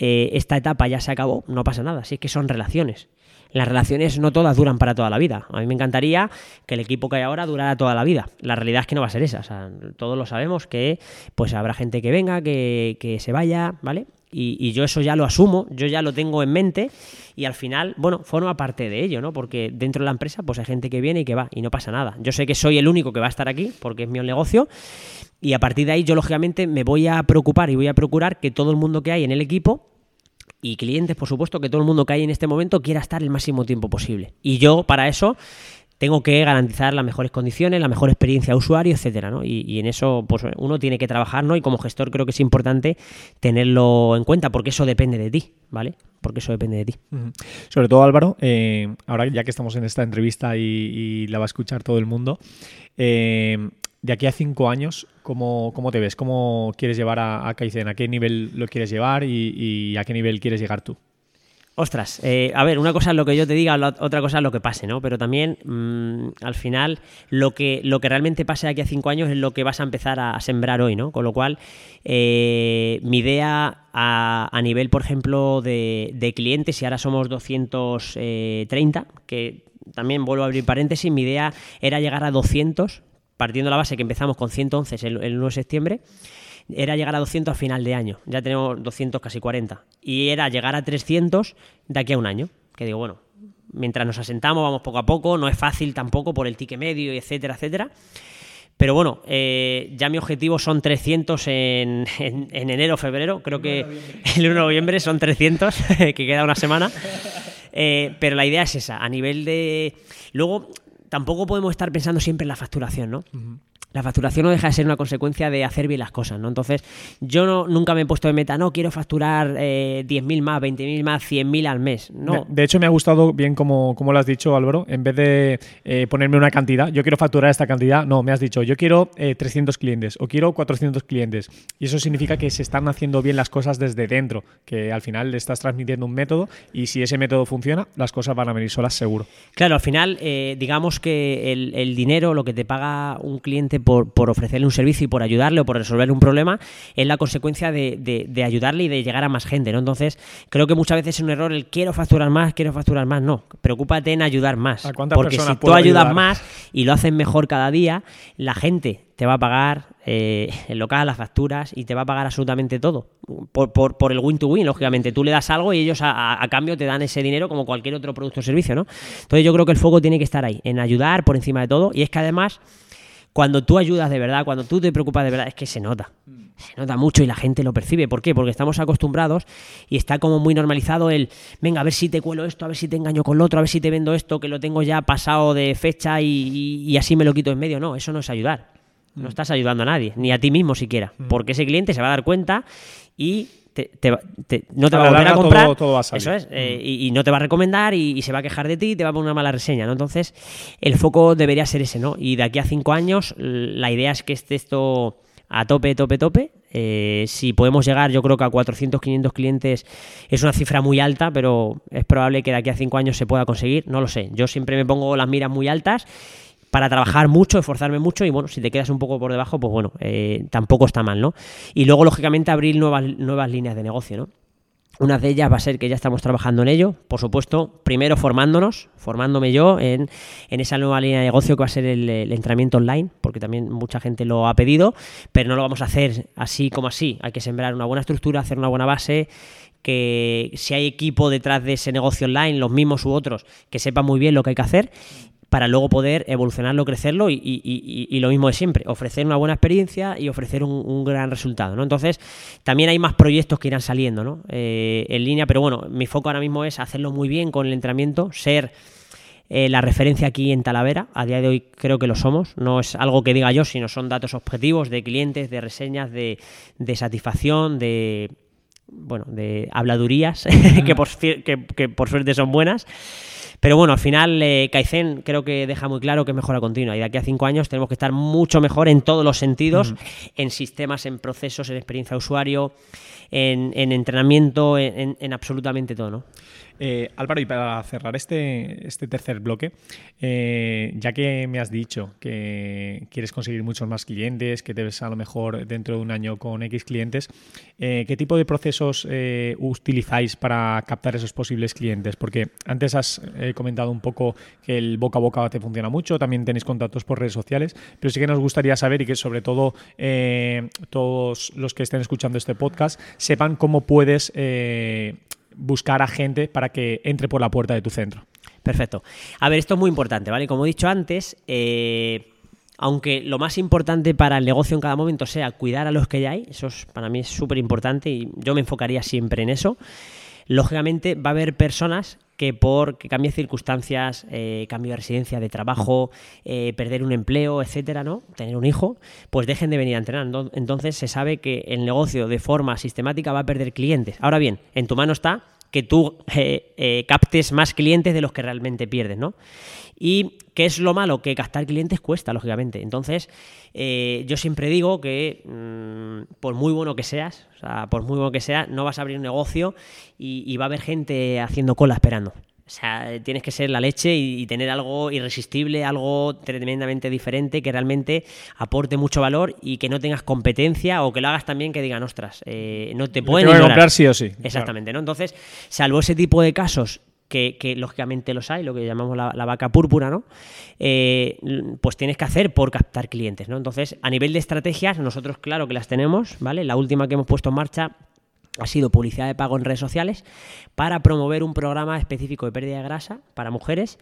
eh, esta etapa ya se acabó, no pasa nada. Si es que son relaciones. Las relaciones no todas duran para toda la vida. A mí me encantaría que el equipo que hay ahora durara toda la vida. La realidad es que no va a ser esa. O sea, todos lo sabemos que pues habrá gente que venga, que, que se vaya, ¿vale? Y, yo eso ya lo asumo, yo ya lo tengo en mente y al final, bueno, forma parte de ello, ¿no? Porque dentro de la empresa pues hay gente que viene y que va y no pasa nada. Yo sé que soy el único que va a estar aquí porque es mi negocio y a partir de ahí yo lógicamente me voy a preocupar y voy a procurar que todo el mundo que hay en el equipo y clientes, por supuesto, que todo el mundo que hay en este momento quiera estar el máximo tiempo posible. Y yo, para eso, tengo que garantizar las mejores condiciones, la mejor experiencia de usuario, etcétera, ¿no? Y, en eso, pues uno tiene que trabajar, ¿no? Y como gestor creo que es importante tenerlo en cuenta, porque eso depende de ti, ¿vale? Porque eso depende de ti. Sobre todo, Álvaro, eh, ahora ya que estamos en esta entrevista y, la va a escuchar todo el mundo, eh, de aquí a cinco años, ¿cómo, cómo te ves? ¿Cómo quieres llevar a, a Kaizen? ¿A qué nivel lo quieres llevar y a qué nivel quieres llegar tú? Ostras, eh, a ver, una cosa es lo que yo te diga, otra cosa es lo que pase, ¿no? Pero también, mm, al final, lo que, lo que realmente pase aquí a cinco años es lo que vas a empezar a, sembrar hoy, ¿no? Con lo cual, eh, mi idea a, nivel, por ejemplo, de, clientes, y ahora somos 230, que también vuelvo a abrir paréntesis, mi idea era llegar a 200, partiendo de la base que empezamos con 111 el, el 1 de septiembre, era llegar a 200 a final de año. Ya tenemos 200, casi 40. Y era llegar a 300 de aquí a un año. Que digo, bueno, mientras nos asentamos, vamos poco a poco. No es fácil tampoco por el ticket medio, etcétera, etcétera. Pero bueno, eh, ya mi objetivo son 300 en, en, en enero, febrero. Creo que (laughs) el 1 de noviembre son 300, (laughs) que queda una semana. Eh, pero la idea es esa, a nivel de... Luego, tampoco podemos estar pensando siempre en la facturación, ¿no? La facturación no deja de ser una consecuencia de hacer bien las cosas, ¿no? Entonces, yo no, nunca me he puesto de meta, no, quiero facturar eh, 10.000 más, 20.000 más, 100.000 al mes. No. De hecho, me ha gustado bien como, como lo has dicho, Álvaro. En vez de eh, ponerme una cantidad, yo quiero facturar esta cantidad, no, me has dicho, yo quiero eh, 300 clientes o quiero 400 clientes. Y eso significa que se están haciendo bien las cosas desde dentro, que al final le estás transmitiendo un método y si ese método funciona, las cosas van a venir solas seguro. Claro, al final, eh, digamos que el, el dinero, lo que te paga un cliente por, por ofrecerle un servicio y por ayudarle o por resolverle un problema, es la consecuencia de, de- de ayudarle y de llegar a más gente, ¿no? Entonces, creo que muchas veces es un error el quiero facturar más, quiero facturar más. No, preocúpate en ayudar más. ¿A cuántas Porque si tú ayudas ayudar? más y lo haces mejor cada día, la gente te va a pagar eh, el local, las facturas y te va a pagar absolutamente todo. Por, por- por el win-to-win, lógicamente. Tú le das algo y ellos a, a- a cambio te dan ese dinero como cualquier otro producto o servicio, ¿no? Entonces yo creo que el foco tiene que estar ahí, en ayudar por encima de todo. Y es que además, Cuando tú ayudas de verdad, cuando tú te preocupas de verdad, es que se nota. Se nota mucho y la gente lo percibe. ¿Por qué? Porque estamos acostumbrados y está como muy normalizado el, venga, a ver si te cuelo esto, a ver si te engaño con lo otro, a ver si te vendo esto, que lo tengo ya pasado de fecha y, y- y así me lo quito en medio. No, eso no es ayudar. No estás ayudando a nadie, ni a ti mismo siquiera. Porque ese cliente se va a dar cuenta y te- te va- te- no te A va a volver a comprar. todo- todo va a salir. Eso es. eh, y, y no te va a recomendar y, y se va a quejar de ti y te va a poner una mala reseña. ¿no? Entonces, el foco debería ser ese, ¿no? Y de aquí a cinco años, la idea es que esté esto a tope, tope, tope. Eh, si podemos llegar, yo creo que a 400, 500 clientes es una cifra muy alta, pero es probable que de aquí a cinco años se pueda conseguir. No lo sé. Yo siempre me pongo las miras muy altas para trabajar mucho, esforzarme mucho y bueno, si te quedas un poco por debajo, pues bueno, eh, tampoco está mal, ¿no? Y luego, lógicamente, abrir nuevas, nuevas líneas de negocio, ¿no? Una de ellas va a ser que ya estamos trabajando en ello, por supuesto, primero formándonos, formándome yo en, en esa nueva línea de negocio que va a ser el, el entrenamiento online, porque también mucha gente lo ha pedido, pero no lo vamos a hacer así como así, hay que sembrar una buena estructura, hacer una buena base, que si hay equipo detrás de ese negocio online, los mismos u otros, que sepan muy bien lo que hay que hacer para luego poder evolucionarlo, crecerlo y, y- y- y lo mismo de siempre, ofrecer una buena experiencia y ofrecer un, un gran resultado, ¿no? Entonces, también hay más proyectos que irán saliendo, ¿no? Eh, en línea, pero bueno, mi foco ahora mismo es hacerlo muy bien con el entrenamiento, ser eh, la referencia aquí en Talavera, a día de hoy creo que lo somos, no es algo que diga yo, sino son datos objetivos de clientes, de reseñas, de, de satisfacción, de bueno, de habladurías, (laughs) que, por, que por suerte son buenas. Pero bueno, al final eh, Kaizen creo que deja muy claro que es mejora continua y de aquí a cinco años tenemos que estar mucho mejor en todos los sentidos, en sistemas, en procesos, en experiencia de usuario, en, en entrenamiento, en, en- en absolutamente todo, ¿no? Eh, Álvaro, y para cerrar este, este tercer bloque, eh, ya que me has dicho que quieres conseguir muchos más clientes, que te ves a lo mejor dentro de un año con X clientes, eh, ¿qué tipo de procesos eh, utilizáis para captar esos posibles clientes? Porque antes has eh, comentado un poco que el boca a boca te funciona mucho, también tenéis contactos por redes sociales, pero sí que nos gustaría saber y que sobre todo eh, todos los que estén escuchando este podcast sepan cómo puedes... eh, buscar a gente para que entre por la puerta de tu centro. Perfecto. A ver, esto es muy importante, ¿vale? Como he dicho antes, eh, aunque lo más importante para el negocio en cada momento sea cuidar a los que ya hay, eso es- para mí es súper importante y yo me enfocaría siempre en eso. Lógicamente va a haber personas que por que cambie circunstancias, eh, cambio de residencia, de trabajo, eh, perder un empleo, etcétera, ¿no? Tener un hijo, pues dejen de venir a entrenar. Ento- Entonces se sabe que el negocio de forma sistemática va a perder clientes. Ahora bien, en tu mano está que tú eh, captes más clientes de los que realmente pierdes, ¿no? ¿Y qué es lo malo? Que captar clientes cuesta, lógicamente. Entonces, eh, yo siempre digo que mm, por muy bueno que seas, o sea, por muy bueno que seas, no vas a abrir un negocio y, y va a haber gente haciendo cola esperando. O sea, tienes que ser la leche y, y tener algo irresistible, algo tremendamente diferente, que realmente aporte mucho valor y que no tengas competencia o que lo hagas también que digan, ostras, eh, no te pueden ignorar". comprar sí o sí, claro. Exactamente, ¿no? Entonces, salvo ese tipo de casos que, lógicamente los hay, lo que llamamos la, vaca púrpura, ¿no? Eh, pues tienes que hacer por captar clientes, ¿no? Entonces, a nivel de estrategias, nosotros claro que las tenemos, ¿vale? La última que hemos puesto en marcha ha sido publicidad de pago en redes sociales para promover un programa específico de pérdida de grasa para mujeres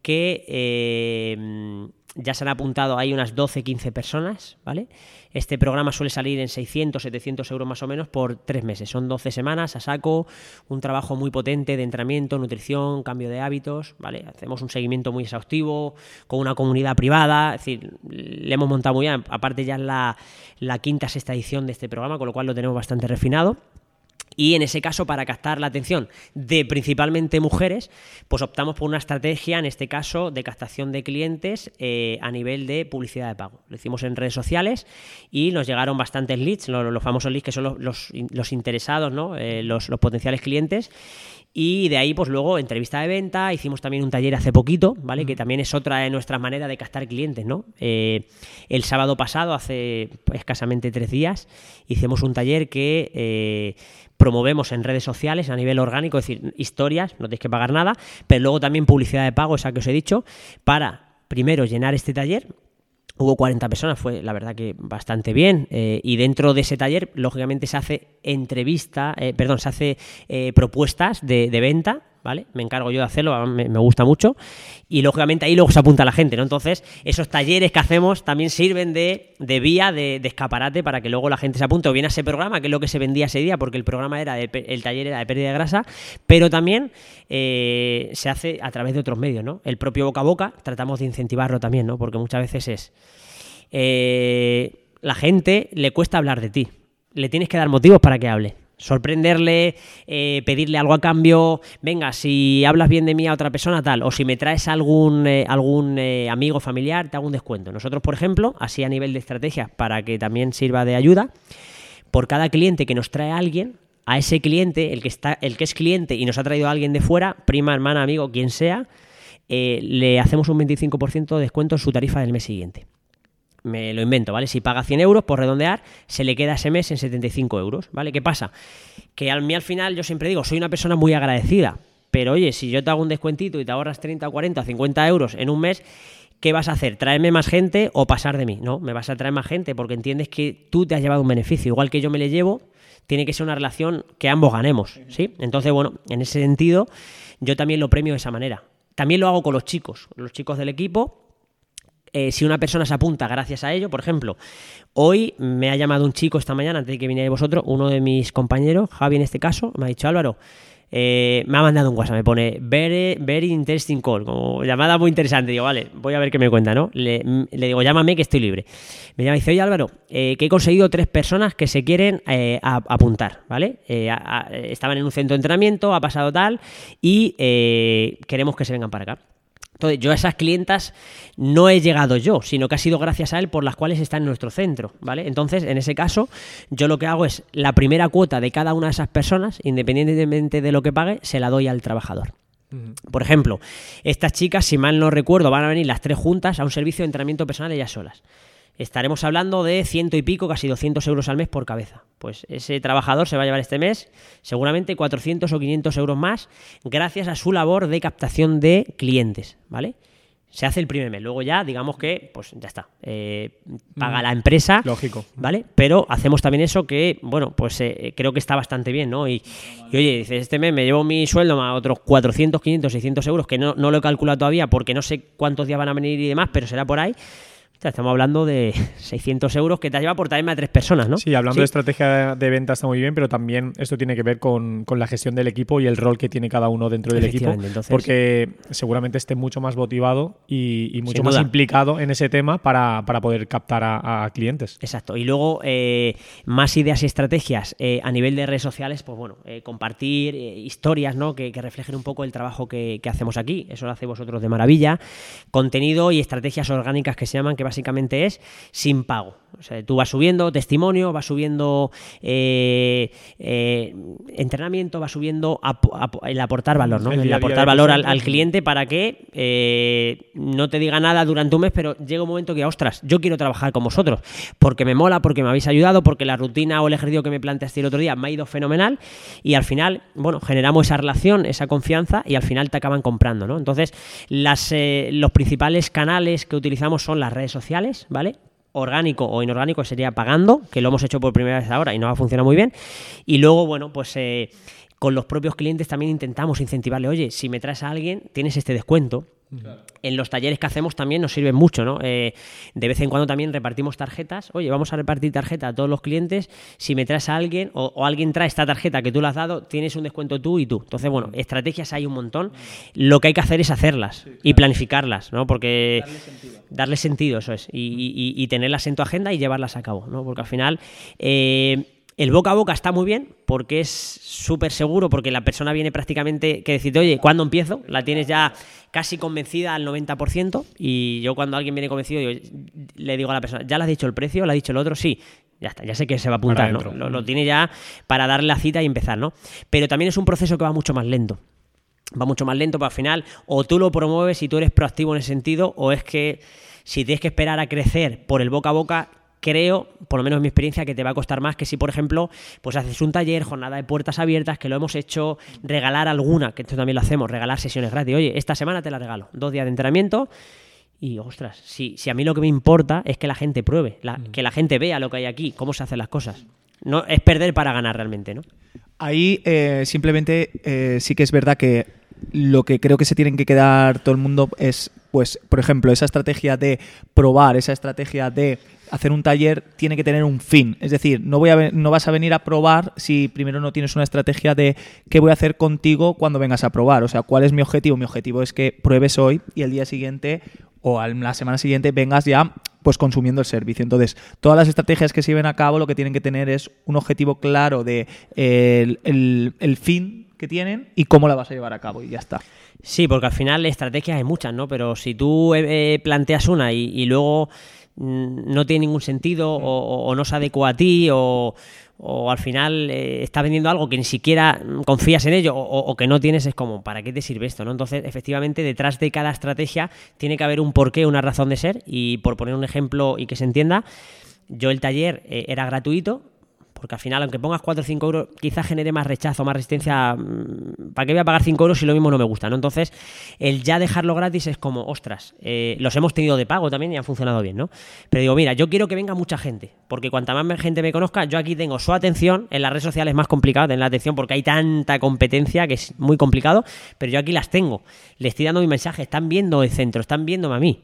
que eh, ya se han apuntado, hay unas 12, 15 personas, ¿vale? Este programa suele salir en 600, 700 euros más o menos por tres meses. Son 12 semanas a saco, un trabajo muy potente de entrenamiento, nutrición, cambio de hábitos, ¿vale? Hacemos un seguimiento muy exhaustivo, con una comunidad privada, es decir, le hemos montado muy bien. Aparte ya es la, la quinta, sexta edición de este programa, con lo cual lo tenemos bastante refinado. Y en ese caso, para captar la atención de principalmente mujeres, pues optamos por una estrategia, en este caso, de captación de clientes eh, a nivel de publicidad de pago. Lo hicimos en redes sociales y nos llegaron bastantes leads, los, los famosos leads que son los, los, los interesados, ¿no? Eh, los, los potenciales clientes. Y de ahí, pues luego, entrevista de venta, hicimos también un taller hace poquito, ¿vale? Que también es otra de nuestras maneras de captar clientes, ¿no? Eh, el sábado pasado, hace escasamente tres días, hicimos un taller que eh, promovemos en redes sociales a nivel orgánico, es decir, historias, no tienes que pagar nada, pero luego también publicidad de pago, esa que os he dicho, para primero llenar este taller, Hubo 40 personas, fue la verdad que bastante bien. eh, y dentro de ese taller, lógicamente, se hace entrevista, eh, perdón, se hace eh, propuestas de venta ¿vale? Me encargo yo de hacerlo, me, me gusta mucho. Y lógicamente ahí luego se apunta la gente, ¿no? Entonces, esos talleres que hacemos también sirven de, de vía, de, escaparate para que luego la gente se apunte o bien a ese programa, que es lo que se vendía ese día, porque el programa era, de el taller era de pérdida de grasa, pero también eh, se hace a través de otros medios, ¿no? El propio boca a boca, tratamos de incentivarlo también, ¿no? Porque muchas veces es eh, la gente le cuesta hablar de ti. Le tienes que dar motivos para que hable. Sorprenderle, eh, pedirle algo a cambio. Venga, si hablas bien de mí a otra persona, tal. O si me traes algún, eh, algún eh, amigo familiar, te hago un descuento. Nosotros, por ejemplo, así a nivel de estrategia, para que también sirva de ayuda, por cada cliente que nos trae alguien, a ese cliente, el que, está, el que es cliente y nos ha traído a alguien de fuera, prima, hermana, amigo, quien sea, le hacemos un 25% de descuento en su tarifa del mes siguiente. Me lo invento, ¿vale? Si paga 100 euros, por redondear, se le queda ese mes en 75 euros, ¿vale? ¿Qué pasa? Que a mí al final, yo siempre digo, soy una persona muy agradecida, pero oye, si yo te hago un descuentito y te ahorras 30, 40, 50 euros en un mes, ¿qué vas a hacer? ¿Traerme más gente o pasar de mí? No, me vas a traer más gente porque entiendes que tú te has llevado un beneficio. Igual que yo me le llevo, tiene que ser una relación que ambos ganemos, ¿sí? Entonces, bueno, en ese sentido, yo también lo premio de esa manera. También lo hago con los chicos, los chicos del equipo. Eh, si una persona se apunta gracias a ello, por ejemplo, hoy me ha llamado un chico esta mañana, antes de que viniera vosotros, uno de mis compañeros, Javi en este caso, me ha dicho Álvaro, eh, me ha mandado un WhatsApp, me pone very, very interesting call, como llamada muy interesante. Digo, vale, voy a ver qué me cuenta, ¿no? Le, digo, llámame que estoy libre. Me llama y dice, oye Álvaro, eh, que he conseguido tres personas que se quieren eh, apuntar, ¿vale? A- estaban en un centro de entrenamiento, ha pasado tal, y queremos que se vengan para acá. Entonces, yo a esas clientas no he llegado yo, sino que ha sido gracias a él por las cuales está en nuestro centro, ¿vale? Entonces, en ese caso, yo lo que hago es la primera cuota de cada una de esas personas, independientemente de lo que pague, se la doy al trabajador. Por ejemplo, estas chicas, si mal no recuerdo, van a venir las tres juntas a un servicio de entrenamiento personal ellas solas. Estaremos hablando de ciento y pico, casi 200 euros al mes por cabeza. Pues ese trabajador se va a llevar este mes seguramente 400 o 500 euros más gracias a su labor de captación de clientes, ¿vale? Se hace el primer mes, luego ya digamos que, pues ya está, eh, paga la empresa, Lógico. ¿vale? Pero hacemos también eso que, bueno, pues eh, creo que está bastante bien, ¿no? Y, y, oye, dices, este mes me llevo mi sueldo más otros 400, 500, 600 euros, que no, no lo he calculado todavía porque no sé cuántos días van a venir y demás, pero será por ahí. Estamos hablando de (laughs) 600 euros que te has llevado por traerme a tres personas, ¿no? Sí, hablando de estrategia de venta está muy bien, pero también esto tiene que ver con, con la gestión del equipo y el rol que tiene cada uno dentro del equipo, entonces- porque seguramente esté mucho más motivado y, y mucho más duda. implicado en ese tema para, para poder captar a, a clientes. Exacto. Y luego, eh, más ideas y estrategias eh, a nivel de redes sociales, pues bueno, eh, compartir historias ¿no? que, que reflejen un poco el trabajo que, que hacemos aquí. Eso lo hacéis vosotros de maravilla. Contenido y estrategias orgánicas que se llaman, que básicamente es sin pago. O sea, tú vas subiendo testimonio, vas subiendo eh, eh, entrenamiento, vas subiendo ap- ap- el aportar valor, ¿no? El aportar valor al, cliente para que eh, no te diga nada durante un mes, pero llega un momento que, ostras, yo quiero trabajar con vosotros, porque me mola, porque me habéis ayudado, porque la rutina o el ejercicio que me planteaste el otro día me ha ido fenomenal y al final, bueno, generamos esa relación, esa confianza y al final te acaban comprando, ¿no? Entonces, las, los principales canales que utilizamos son las redes sociales, ¿vale? orgánico o inorgánico sería pagando, que lo hemos hecho por primera vez ahora y nos ha funcionado muy bien. Y luego, bueno, pues eh, con los propios clientes también intentamos incentivarle, oye, si me traes a alguien, tienes este descuento. En los talleres que hacemos también nos sirven mucho, ¿no? Eh, de vez en cuando también repartimos tarjetas. Oye, vamos a repartir tarjeta a todos los clientes. Si me traes a alguien o, o alguien trae esta tarjeta que tú le has dado, tienes un descuento tú y tú. Entonces, bueno, estrategias hay un montón. Lo que hay que hacer es hacerlas y planificarlas, ¿no? Porque darle sentido, eso es. Y, y- y tenerlas en tu agenda y llevarlas a cabo, ¿no? Porque al final. eh, el boca a boca está muy bien porque es súper seguro, porque la persona viene prácticamente que decirte, oye, ¿cuándo empiezo? La tienes ya casi convencida al 90%. Y yo cuando alguien viene convencido, digo- le digo a la persona, ¿ya le has dicho el precio? ¿Le has dicho el otro? Sí. Ya está, ya sé que se va a apuntar. Lo, lo tiene ya para darle la cita y empezar, ¿no? Pero también es un proceso que va mucho más lento va mucho más lento, pero al final o tú lo promueves y tú eres proactivo en ese sentido, o es que si tienes que esperar a crecer por el boca a boca, creo, por lo menos en mi experiencia, que te va a costar más que si, por ejemplo, pues haces un taller, jornada de puertas abiertas, que lo hemos hecho, regalar alguna, que esto también lo hacemos, regalar sesiones gratis. Oye, esta semana te la regalo, dos días de entrenamiento. Y ostras, si, si a mí lo que me importa es que la gente pruebe, la- que la gente vea lo que hay aquí, cómo se hacen las cosas. No es perder para ganar realmente, ¿no? Ahí eh, simplemente eh, sí que es verdad que lo que creo que se tienen que quedar todo el mundo es, pues, por ejemplo, esa estrategia de probar, esa estrategia de hacer un taller tiene que tener un fin. Es decir, no, voy a, no vas a venir a probar si primero no tienes una estrategia de qué voy a hacer contigo cuando vengas a probar. O sea, ¿cuál es mi objetivo? Mi objetivo es que pruebes hoy y el día siguiente o la semana siguiente vengas ya pues consumiendo el servicio. Entonces, todas las estrategias que se lleven a cabo lo que tienen que tener es un objetivo claro de eh, el fin que tienen y cómo la vas a llevar a cabo y ya está. Sí, porque al final estrategias hay muchas, ¿no? Pero si tú eh, eh, planteas una y, y luego mm, no tiene ningún sentido o, no se adecua a ti o, o al final eh, estás vendiendo algo que ni siquiera mm, confías en ello o que no tienes, es como, ¿para qué te sirve esto? ¿no? Entonces, efectivamente, detrás de cada estrategia tiene que haber un porqué, una razón de ser y por poner un ejemplo y que se entienda, yo el taller eh, era gratuito, porque al final, aunque pongas 4 o 5 euros, quizás genere más rechazo, más resistencia. mm, ¿Para qué voy a pagar 5 euros si lo mismo no me gusta? ¿no? Entonces, el ya dejarlo gratis es como, ostras, eh, los hemos tenido de pago también y han funcionado bien, ¿no? Pero digo, mira, yo quiero que venga mucha gente, porque cuanta más gente me conozca, yo aquí tengo su atención. En las redes sociales es más complicado tener la atención porque hay tanta competencia que es muy complicado, pero yo aquí las tengo. Le estoy dando mi mensaje, están viendo el centro, están viéndome a mí.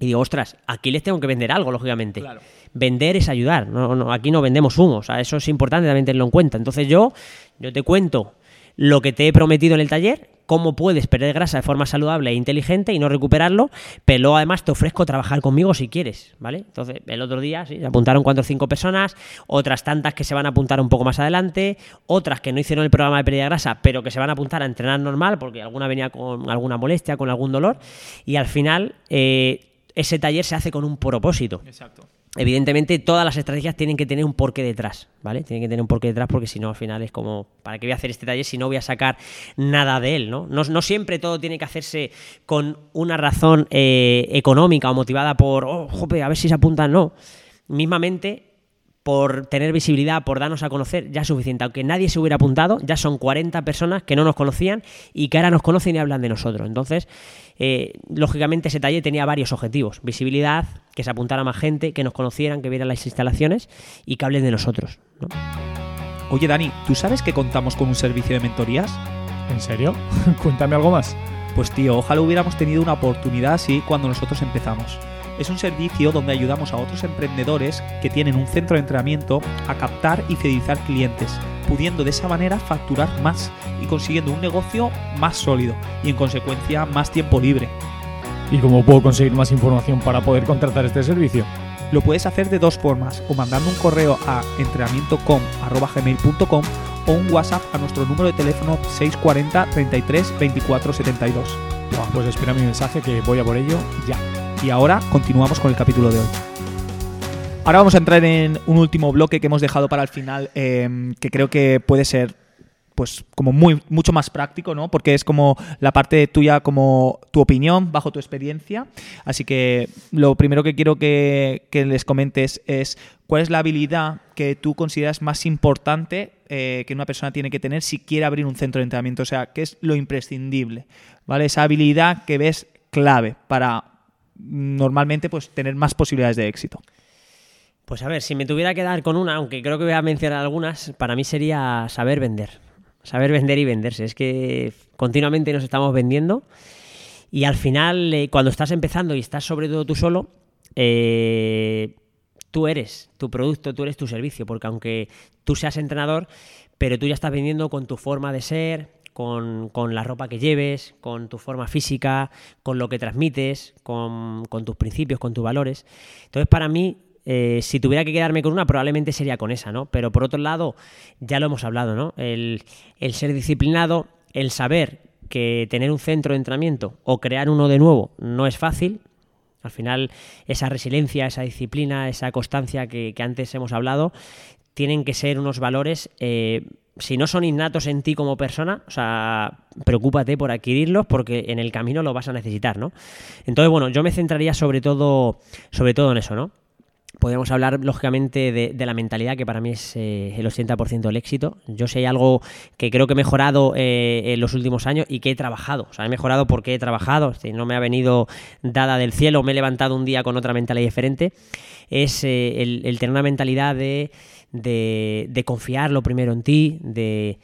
Y digo, ostras, aquí les tengo que vender algo, lógicamente. Claro. Vender es ayudar. No, no, aquí no vendemos humo. O sea, eso es importante también tenerlo en cuenta. Entonces yo, yo te cuento lo que te he prometido en el taller, cómo puedes perder grasa de forma saludable e inteligente y no recuperarlo, pero luego además te ofrezco trabajar conmigo si quieres, ¿vale? Entonces, el otro día sí, se apuntaron cuatro o cinco personas, otras tantas que se van a apuntar un poco más adelante, otras que no hicieron el programa de pérdida de grasa, pero que se van a apuntar a entrenar normal porque alguna venía con alguna molestia, con algún dolor, y al final eh, ese taller se hace con un propósito. Exacto. Evidentemente, todas las estrategias tienen que tener un porqué detrás, ¿vale? Tienen que tener un porqué detrás porque si no, al final es como, ¿para qué voy a hacer este taller si no voy a sacar nada de él, ¿no? No, siempre todo tiene que hacerse con una razón eh, económica o motivada por, oh, jope, a ver si se apuntan, no. Mismamente, por tener visibilidad, por darnos a conocer, ya es suficiente. Aunque nadie se hubiera apuntado, ya son 40 personas que no nos conocían y que ahora nos conocen y hablan de nosotros. Entonces, eh, lógicamente ese taller tenía varios objetivos. Visibilidad, que se apuntara más gente, que nos conocieran, que vieran las instalaciones y que hablen de nosotros. ¿no? Oye, Dani, ¿tú sabes que contamos con un servicio de mentorías? ¿En serio? (laughs) Cuéntame algo más. Pues tío, ojalá hubiéramos tenido una oportunidad así cuando nosotros empezamos. Es un servicio donde ayudamos a otros emprendedores que tienen un centro de entrenamiento a captar y fidelizar clientes, pudiendo de esa manera facturar más y consiguiendo un negocio más sólido y en consecuencia más tiempo libre. ¿Y cómo puedo conseguir más información para poder contratar este servicio? Lo puedes hacer de dos formas, o mandando un correo a entrenamientocom.gmail.com o un WhatsApp a nuestro número de teléfono 640 33 24 72. Buah, pues espera mi mensaje que voy a por ello ya. Y ahora continuamos con el capítulo de hoy. Ahora vamos a entrar en un último bloque que hemos dejado para el final, eh, que creo que puede ser pues como muy mucho más práctico, ¿no? Porque es como la parte tuya, como tu opinión bajo tu experiencia. Así que lo primero que quiero que, que les comentes es cuál es la habilidad que tú consideras más importante eh, que una persona tiene que tener si quiere abrir un centro de entrenamiento. O sea, qué es lo imprescindible, ¿vale? Esa habilidad que ves clave para normalmente pues tener más posibilidades de éxito. Pues a ver, si me tuviera que dar con una, aunque creo que voy a mencionar algunas, para mí sería saber vender. Saber vender y venderse. Es que continuamente nos estamos vendiendo y al final, eh, cuando estás empezando y estás sobre todo tú solo, eh, tú eres tu producto, tú eres tu servicio, porque aunque tú seas entrenador, pero tú ya estás vendiendo con tu forma de ser, con, con la ropa que lleves, con tu forma física, con lo que transmites, con, tus principios, con tus valores. Entonces, para mí, eh, si tuviera que quedarme con una, probablemente sería con esa, ¿no? Pero por otro lado, ya lo hemos hablado, ¿no? El, ser disciplinado, el saber que tener un centro de entrenamiento o crear uno de nuevo no es fácil. Al final, esa resiliencia, esa disciplina, esa constancia que antes hemos hablado, tienen que ser unos valores, eh, si no son innatos en ti como persona, o sea, preocúpate por adquirirlos porque en el camino lo vas a necesitar, ¿no? Entonces, bueno, yo me centraría sobre todo, sobre todo en eso, ¿no? Podríamos hablar, lógicamente, de, la mentalidad, que para mí es eh, el 80% del éxito. Yo sé algo que creo que he mejorado eh, en los últimos años y que he trabajado. O sea, he mejorado porque he trabajado. Si no me ha venido dada del cielo, me he levantado un día con otra mentalidad diferente. Es eh, el, tener una mentalidad de, de, confiar lo primero en ti, de,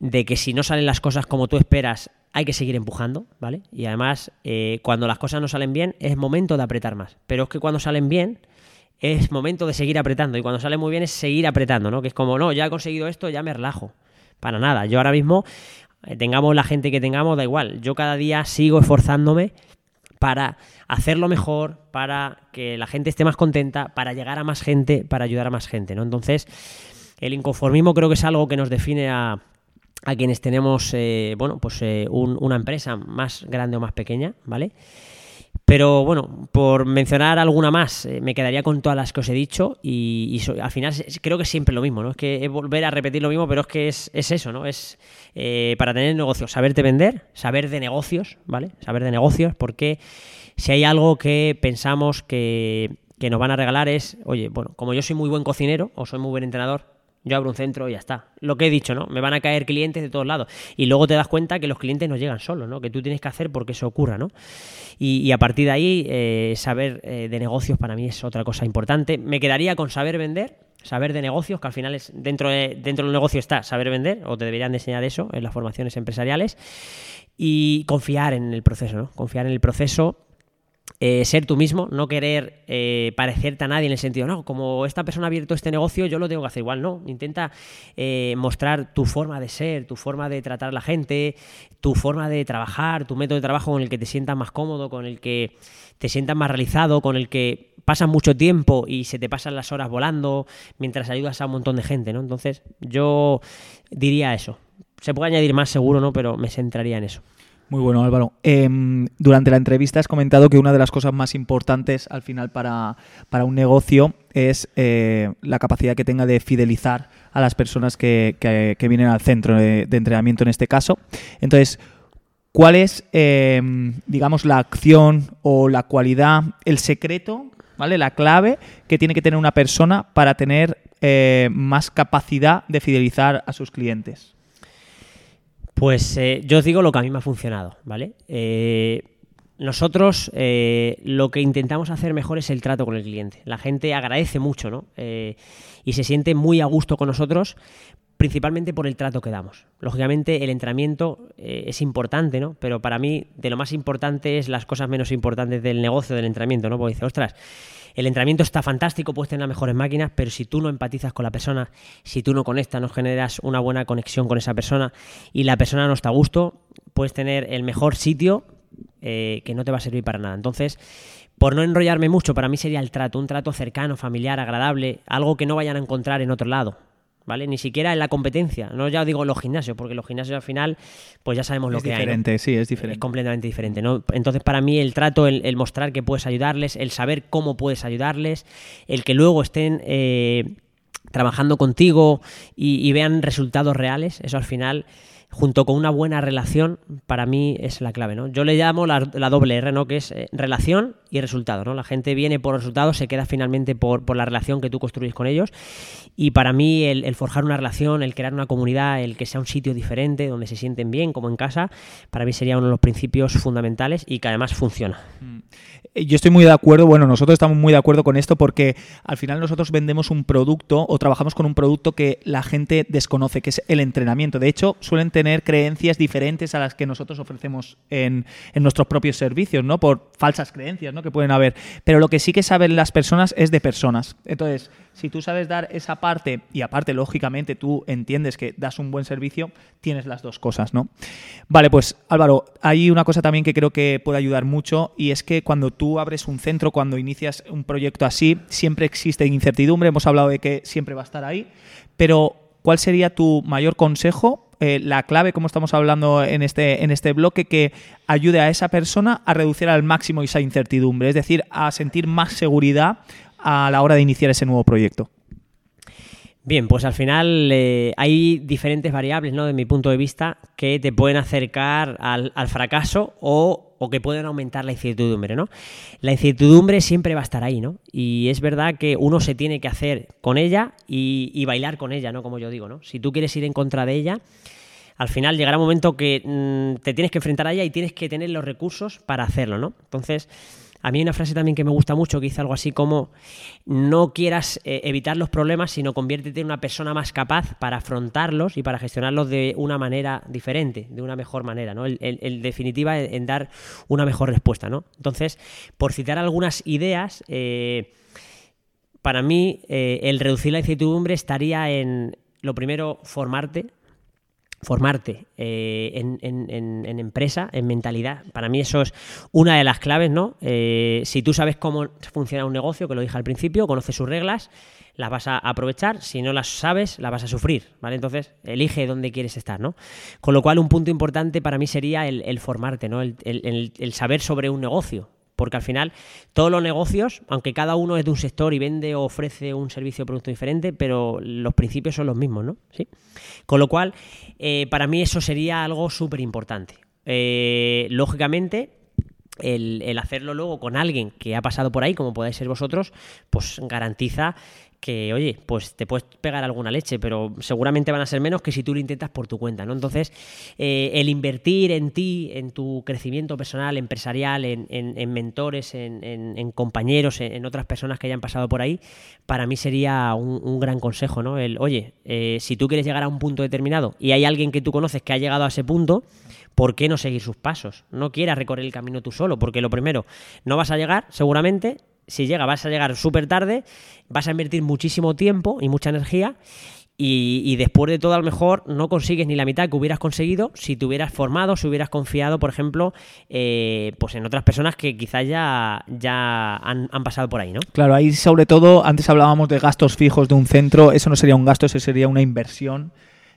de que si no salen las cosas como tú esperas, hay que seguir empujando, ¿vale? Y además, eh, cuando las cosas no salen bien, es momento de apretar más. Pero es que cuando salen bien, es momento de seguir apretando. Y cuando sale muy bien, es seguir apretando, ¿no? Que es como, no, ya he conseguido esto, ya me relajo. Para nada. Yo ahora mismo, eh, tengamos la gente que tengamos, da igual. Yo cada día sigo esforzándome para hacerlo mejor, para que la gente esté más contenta, para llegar a más gente, para ayudar a más gente, ¿no? Entonces, el inconformismo creo que es algo que nos define a, a quienes tenemos, eh, bueno, pues eh, un- una empresa más grande o más pequeña, ¿vale? Pero bueno, por mencionar alguna más, eh, me quedaría con todas las que os he dicho y, al final creo que es siempre lo mismo, ¿no? Es que es volver a repetir lo mismo, pero es que es, es eso, ¿no? Es para tener negocios, saberte vender, saber de negocios, ¿vale? Saber de negocios, porque si hay algo que pensamos que, que nos van a regalar es, oye, bueno, como yo soy muy buen cocinero o soy muy buen entrenador, yo abro un centro y ya está. Lo que he dicho, ¿no? Me van a caer clientes de todos lados. Y luego te das cuenta que los clientes no llegan solos, ¿no? Que tú tienes que hacer porque eso ocurra, ¿no? Y, a partir de ahí, eh, saber eh, de negocios para mí es otra cosa importante. Me quedaría con saber vender, saber de negocios, que al final es dentro, de- dentro del negocio está saber vender, o te deberían de enseñar eso en las formaciones empresariales. Y confiar en el proceso, ¿no? Confiar en el proceso eh, ser tú mismo, no querer eh, parecerte a nadie en el sentido, no, como esta persona ha abierto este negocio, yo lo tengo que hacer igual, no. Intenta eh, mostrar tu forma de ser, tu forma de tratar a la gente, tu forma de trabajar, tu método de trabajo con el que te sientas más cómodo, con el que te sientas más realizado, con el que pasas mucho tiempo y se te pasan las horas volando mientras ayudas a un montón de gente, ¿no? Entonces, yo diría eso. Se puede añadir más seguro, ¿no? Pero me centraría en eso. Muy bueno, Álvaro. Em, durante la entrevista has comentado que una de las cosas más importantes al final para, para un negocio es eh, la capacidad que tenga de fidelizar a las personas que, que- vienen al centro de, de entrenamiento en este caso. Entonces, ¿cuál es, em, digamos, la acción o la cualidad, el secreto, ¿vale? La clave que tiene que tener una persona para tener eh, más capacidad de fidelizar a sus clientes? Pues eh, yo os digo lo que a mí me ha funcionado, ¿vale? Eh, nosotros eh, lo que intentamos hacer mejor es el trato con el cliente. La gente agradece mucho, ¿no? Y se siente muy a gusto con nosotros, principalmente por el trato que damos. Lógicamente, el entrenamiento es importante, ¿no? Pero para mí, de lo más importante es las cosas menos importantes del negocio del entrenamiento, ¿no? Porque dice, ostras, el entrenamiento está fantástico, puedes tener las mejores máquinas, pero si tú no empatizas con la persona, si tú no conectas, no generas una buena conexión con esa persona y la persona no está a gusto, puedes tener el mejor sitio eh, que no te va a servir para nada. Entonces, por no enrollarme mucho, para mí sería el trato, un trato cercano, familiar, agradable, algo que no vayan a encontrar en otro lado. ¿Vale? Ni siquiera en la competencia. No ya digo los gimnasios, porque los gimnasios al final, pues ya sabemos lo es que hay. ¿no? diferente, sí, es Es diferente. completamente diferente, ¿no? Entonces, para mí, el trato, el, el mostrar que puedes ayudarles, el saber cómo puedes ayudarles, el que luego estén eh, trabajando contigo y, y vean resultados reales, eso al final, junto con una buena relación, para mí es la clave, ¿no? Yo le llamo la, la doble R, ¿no? Que es eh, relación y resultado, ¿no? La gente viene por resultados, se queda finalmente por, por la relación que tú construyes con ellos. Y para mí, el, el forjar una relación, el crear una comunidad, el que sea un sitio diferente, donde se sienten bien, como en casa, para mí sería uno de los principios fundamentales y que además funciona. Eh, Yo estoy muy de acuerdo, bueno, nosotros estamos muy de acuerdo con esto porque al final nosotros vendemos un producto o trabajamos con un producto que la gente desconoce, que es el entrenamiento. De hecho, suelen tener creencias diferentes a las que nosotros ofrecemos en, en nuestros propios servicios, ¿no? Por falsas creencias, ¿no? Que pueden haber. Pero lo que sí que saben las personas es de personas. Entonces, si tú sabes dar esa parte y aparte, lógicamente, tú entiendes que das un buen servicio, tienes las dos cosas, ¿no? Vale, pues Álvaro, hay una cosa también que creo que puede ayudar mucho y es que cuando tú abres un centro, cuando inicias un proyecto así, siempre existe incertidumbre, hemos hablado de que siempre va a estar ahí, pero ¿cuál sería tu mayor consejo? Eh, la clave, como estamos hablando en este, en este bloque, que ayude a esa persona a reducir al máximo esa incertidumbre, es decir, a sentir más seguridad a la hora de iniciar ese nuevo proyecto. Bien, pues al final eh, hay diferentes variables, ¿no? De mi punto de vista, que te pueden acercar al, al fracaso o, o que pueden aumentar la incertidumbre, ¿no? La incertidumbre siempre va a estar ahí, ¿no? Y es verdad que uno se tiene que hacer con ella y, bailar con ella, ¿no? Como yo digo, ¿no? Si tú quieres ir en contra de ella, al final llegará un momento que mm, te tienes que enfrentar a ella y tienes que tener los recursos para hacerlo, ¿no? Entonces, A mí hay una frase también que me gusta mucho que dice algo así como no quieras eh, evitar los problemas, sino conviértete en una persona más capaz para afrontarlos y para gestionarlos de una manera diferente, de una mejor manera, ¿no? En definitiva, en, dar una mejor respuesta, ¿no? Entonces, por citar algunas ideas, eh, para mí eh, el reducir la incertidumbre estaría en, lo primero, formarte, formarte eh, en, empresa, en mentalidad. Para mí eso es una de las claves, ¿no? Eh, si tú sabes cómo funciona un negocio, que lo dije al principio, conoces sus reglas, las vas a aprovechar. Si no las sabes, las vas a sufrir, ¿vale? Entonces, elige dónde quieres estar, ¿no? Con lo cual, un punto importante para mí sería el, formarte, ¿no? el saber sobre un negocio. Porque al final todos los negocios, aunque cada uno es de un sector y vende o ofrece un servicio o producto diferente, pero los principios son los mismos, ¿no? ¿Sí? Con lo cual, eh, para mí eso sería algo súper importante. Eh, lógicamente, el, el, hacerlo luego con alguien que ha pasado por ahí, como podéis ser vosotros, pues garantiza que, oye, pues te puedes pegar alguna leche, pero seguramente van a ser menos que si tú lo intentas por tu cuenta, ¿no? Entonces, eh, el invertir en ti, en tu crecimiento personal, empresarial, en, mentores, en, compañeros, en, otras personas que hayan pasado por ahí, para mí sería un, gran consejo, ¿no? El, oye, eh, si tú quieres llegar a un punto determinado y hay alguien que tú conoces que ha llegado a ese punto, ¿por qué no seguir sus pasos? No quieras recorrer el camino tú solo, porque lo primero, no vas a llegar, seguramente, si llega vas a llegar súper tarde, vas a invertir muchísimo tiempo y mucha energía y, después de todo a lo mejor no consigues ni la mitad que hubieras conseguido si te hubieras formado, si hubieras confiado, por ejemplo, eh, pues en otras personas que quizás ya, ya han, pasado por ahí, ¿no? Claro, ahí sobre todo, antes hablábamos de gastos fijos de un centro, eso no sería un gasto, eso sería una inversión,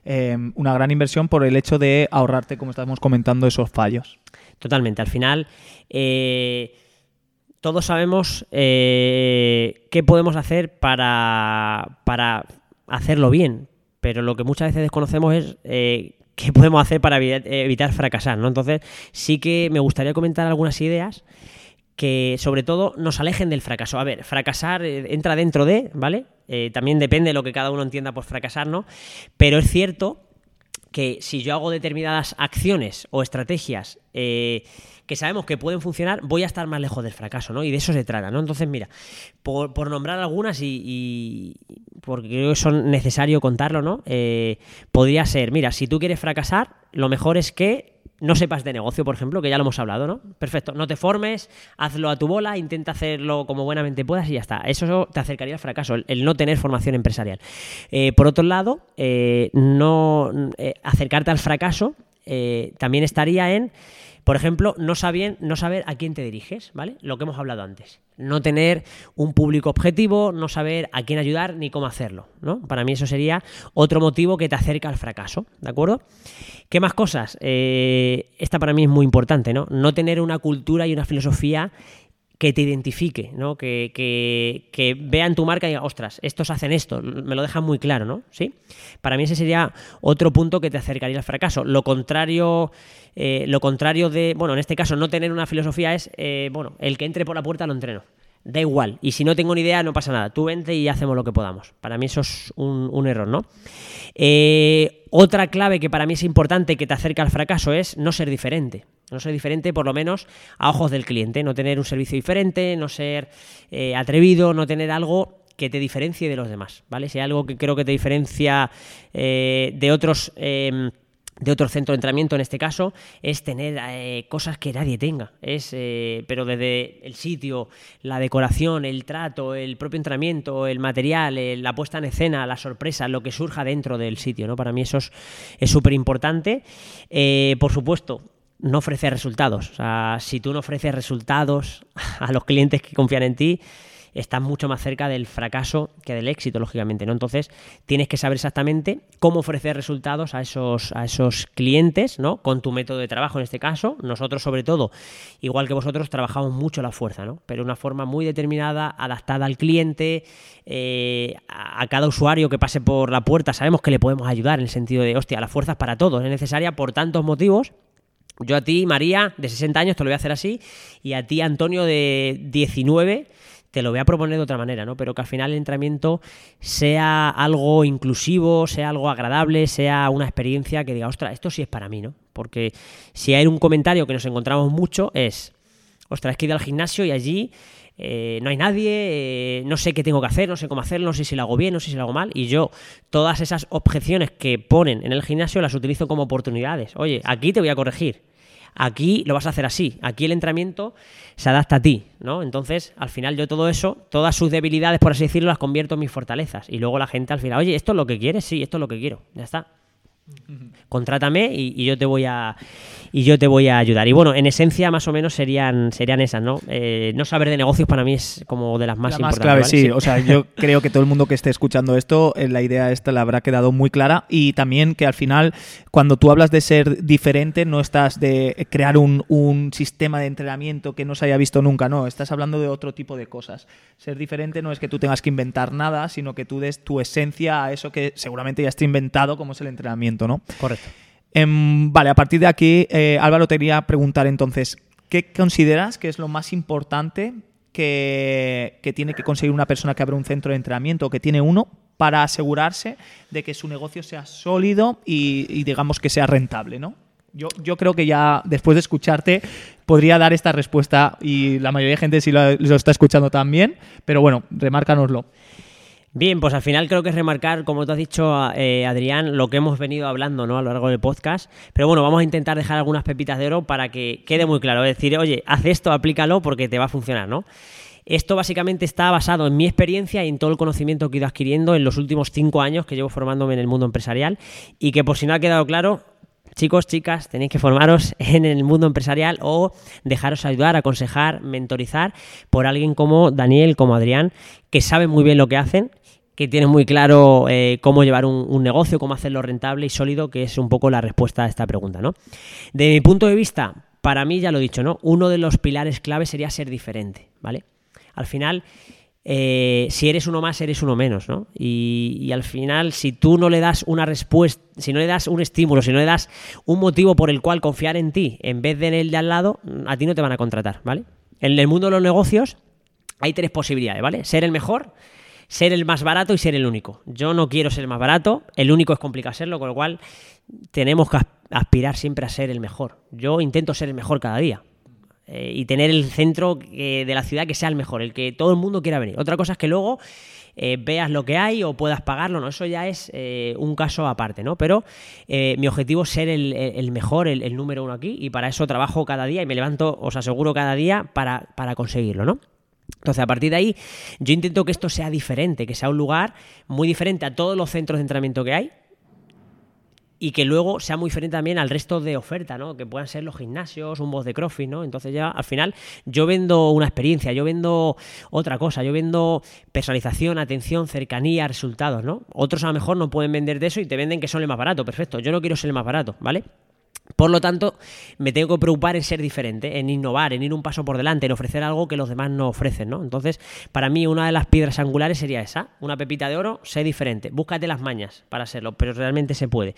eh, una gran inversión por el hecho de ahorrarte, como estábamos comentando, esos fallos. Totalmente, al final... Eh, todos sabemos eh, qué podemos hacer para, para, hacerlo bien, pero lo que muchas veces desconocemos es eh, qué podemos hacer para evitar, fracasar, ¿no? Entonces, sí que me gustaría comentar algunas ideas que sobre todo nos alejen del fracaso. A ver, fracasar eh, entra dentro de, ¿vale? también depende de lo que cada uno entienda por fracasar, ¿no? Pero es cierto que si yo hago determinadas acciones o estrategias que sabemos que pueden funcionar, voy a estar más lejos del fracaso, ¿no? Y de eso se trata, ¿no? Entonces, mira, por, nombrar algunas y, porque creo que son necesario contarlo, ¿no? Eh, podría ser, mira, si tú quieres fracasar, lo mejor es que no sepas de negocio, por ejemplo, que ya lo hemos hablado, ¿no? Perfecto, no te formes, hazlo a tu bola, intenta hacerlo como buenamente puedas y ya está. Eso te acercaría al fracaso, el, no tener formación empresarial. Eh, por otro lado, eh, no acercarte al fracaso también estaría en por ejemplo, no, no saber a quién te diriges, ¿vale? Lo que hemos hablado antes. No tener un público objetivo, no saber a quién ayudar ni cómo hacerlo, ¿no? Para mí eso sería otro motivo que te acerca al fracaso, ¿de acuerdo? ¿Qué más cosas? Eh, esta para mí es muy importante, ¿no? No tener una cultura y una filosofía que te identifique, ¿no? Que, vean tu marca y digan, ostras, estos hacen esto, me lo dejan muy claro, ¿no? ¿Sí? Para mí ese sería otro punto que te acercaría al fracaso. Lo contrario, eh, lo contrario de, bueno, en este caso no tener una filosofía es, eh, bueno, el que entre por la puerta lo entreno. Da igual. Y si no tengo ni idea, no pasa nada. Tú vente y hacemos lo que podamos. Para mí eso es un, error, ¿no? Eh, otra clave que para mí es importante que te acerca al fracaso es no ser diferente. No ser diferente, por lo menos, a ojos del cliente. No tener un servicio diferente, no ser eh, atrevido, no tener algo que te diferencie de los demás, ¿vale? Si hay algo que creo que te diferencia eh, de otros em, de otro centro de entrenamiento en este caso es tener eh, cosas que nadie tenga es pero desde el sitio la decoración el trato el propio entrenamiento el material la puesta en escena la sorpresa lo que surja dentro del sitio no para mí eso es súper importante por supuesto no ofrecer resultados. O sea, si tú no ofreces resultados (laughs) a los clientes que confían en ti, estás mucho más cerca del fracaso que del éxito, lógicamente, ¿no? Entonces, tienes que saber exactamente cómo ofrecer resultados a esos, a esos clientes, ¿no? Con tu método de trabajo, en este caso. Nosotros, sobre todo, igual que vosotros, trabajamos mucho la fuerza, ¿no? Pero de una forma muy determinada, adaptada al cliente, eh, a cada usuario que pase por la puerta, sabemos que le podemos ayudar en el sentido de, hostia, la fuerza es para todos, es necesaria por tantos motivos yo a ti, María, de 60 años, te lo voy a hacer así, y a ti, Antonio, de 19, te lo voy a proponer de otra manera, ¿no? Pero que al final el entrenamiento sea algo inclusivo, sea algo agradable, sea una experiencia que diga, ostras, esto sí es para mí, ¿no? Porque si hay un comentario que nos encontramos mucho es, ostras, es que he ido al gimnasio y allí eh, no hay nadie, eh, no sé qué tengo que hacer, no sé cómo hacerlo, no sé si lo hago bien, no sé si lo hago mal. Y yo, todas esas objeciones que ponen en el gimnasio las utilizo como oportunidades. Oye, aquí te voy a corregir. Aquí lo vas a hacer así. Aquí el entrenamiento se adapta a ti, ¿no? Entonces, al final yo todo eso, todas sus debilidades, por así decirlo, las convierto en mis fortalezas. Y luego la gente al final, oye, ¿esto es lo que quieres? Sí, esto es lo que quiero. Ya está contrátame y, y, yo te voy a y yo te voy a ayudar. Y bueno en esencia más o menos serían serían esas no eh, no saber de negocios para mí es como de las más la importantes más clave ¿vale? sí. o sea yo (laughs) creo que todo el mundo que esté escuchando esto eh, la idea esta la habrá quedado muy clara. Y también que al final cuando tú hablas de ser diferente no estás de crear un, un sistema de entrenamiento que no se haya visto nunca no. Estás hablando de otro tipo de cosas. Ser diferente no es que tú tengas que inventar nada sino que tú des tu esencia a eso que seguramente ya está inventado como es el entrenamiento no correcto Em, vale, a partir de aquí, eh, Álvaro, te quería preguntar entonces, ¿qué consideras que es lo más importante que, que, tiene que conseguir una persona que abre un centro de entrenamiento o que tiene uno para asegurarse de que su negocio sea sólido y, y digamos que sea rentable, ¿no? Yo, yo, creo que ya después de escucharte podría dar esta respuesta y la mayoría de gente sí lo, lo está escuchando también, pero bueno, remárcanoslo. Bien, pues al final creo que es remarcar, como tú has dicho, eh, Adrián, lo que hemos venido hablando ¿no? a lo largo del podcast. Pero bueno, vamos a intentar dejar algunas pepitas de oro para que quede muy claro. Es decir, oye, haz esto, aplícalo porque te va a funcionar, ¿no? Esto básicamente está basado en mi experiencia y en todo el conocimiento que he ido adquiriendo en los últimos cinco años que llevo formándome en el mundo empresarial. Y que por si no ha quedado claro, chicos, chicas, tenéis que formaros (laughs) en el mundo empresarial o dejaros ayudar, aconsejar, mentorizar por alguien como Daniel, como Adrián, que saben muy bien lo que hacen que tiene muy claro eh, cómo llevar un, negocio, cómo hacerlo rentable y sólido, que es un poco la respuesta a esta pregunta, ¿no? De mi punto de vista, para mí, ya lo he dicho, ¿no? Uno de los pilares clave sería ser diferente, ¿vale? Al final, eh, si eres uno más, eres uno menos, ¿no? Y, y, al final, si tú no le das una respuesta, si no le das un estímulo, si no le das un motivo por el cual confiar en ti en vez de en el de al lado, a ti no te van a contratar, ¿vale? En el mundo de los negocios hay tres posibilidades, ¿vale? Ser el mejor, ser el más barato y ser el único. Yo no quiero ser el más barato, el único es complicado serlo, con lo cual tenemos que aspirar siempre a ser el mejor. Yo intento ser el mejor cada día. Eh, y tener el centro eh, de la ciudad que sea el mejor, el que todo el mundo quiera venir. Otra cosa es que luego eh, veas lo que hay o puedas pagarlo, ¿no? Eso ya es un caso aparte, ¿no? Pero mi objetivo es ser el, el mejor, el, el, número uno aquí, y para eso trabajo cada día y me levanto, os aseguro, cada día para, para conseguirlo, ¿no? Entonces, a partir de ahí, yo intento que esto sea diferente, que sea un lugar muy diferente a todos los centros de entrenamiento que hay, y que luego sea muy diferente también al resto de oferta, ¿no? Que puedan ser los gimnasios, un voz de CrossFit, ¿no? Entonces ya al final yo vendo una experiencia, yo vendo otra cosa, yo vendo personalización, atención, cercanía, resultados, ¿no? Otros a lo mejor no pueden vender de eso y te venden que son el más barato, perfecto. Yo no quiero ser el más barato, ¿vale? Por lo tanto, me tengo que preocupar en ser diferente, en innovar, en ir un paso por delante, en ofrecer algo que los demás no ofrecen, ¿no? Entonces, para mí una de las piedras angulares sería esa, una pepita de oro, sé diferente, búscate las mañas para serlo, pero realmente se puede.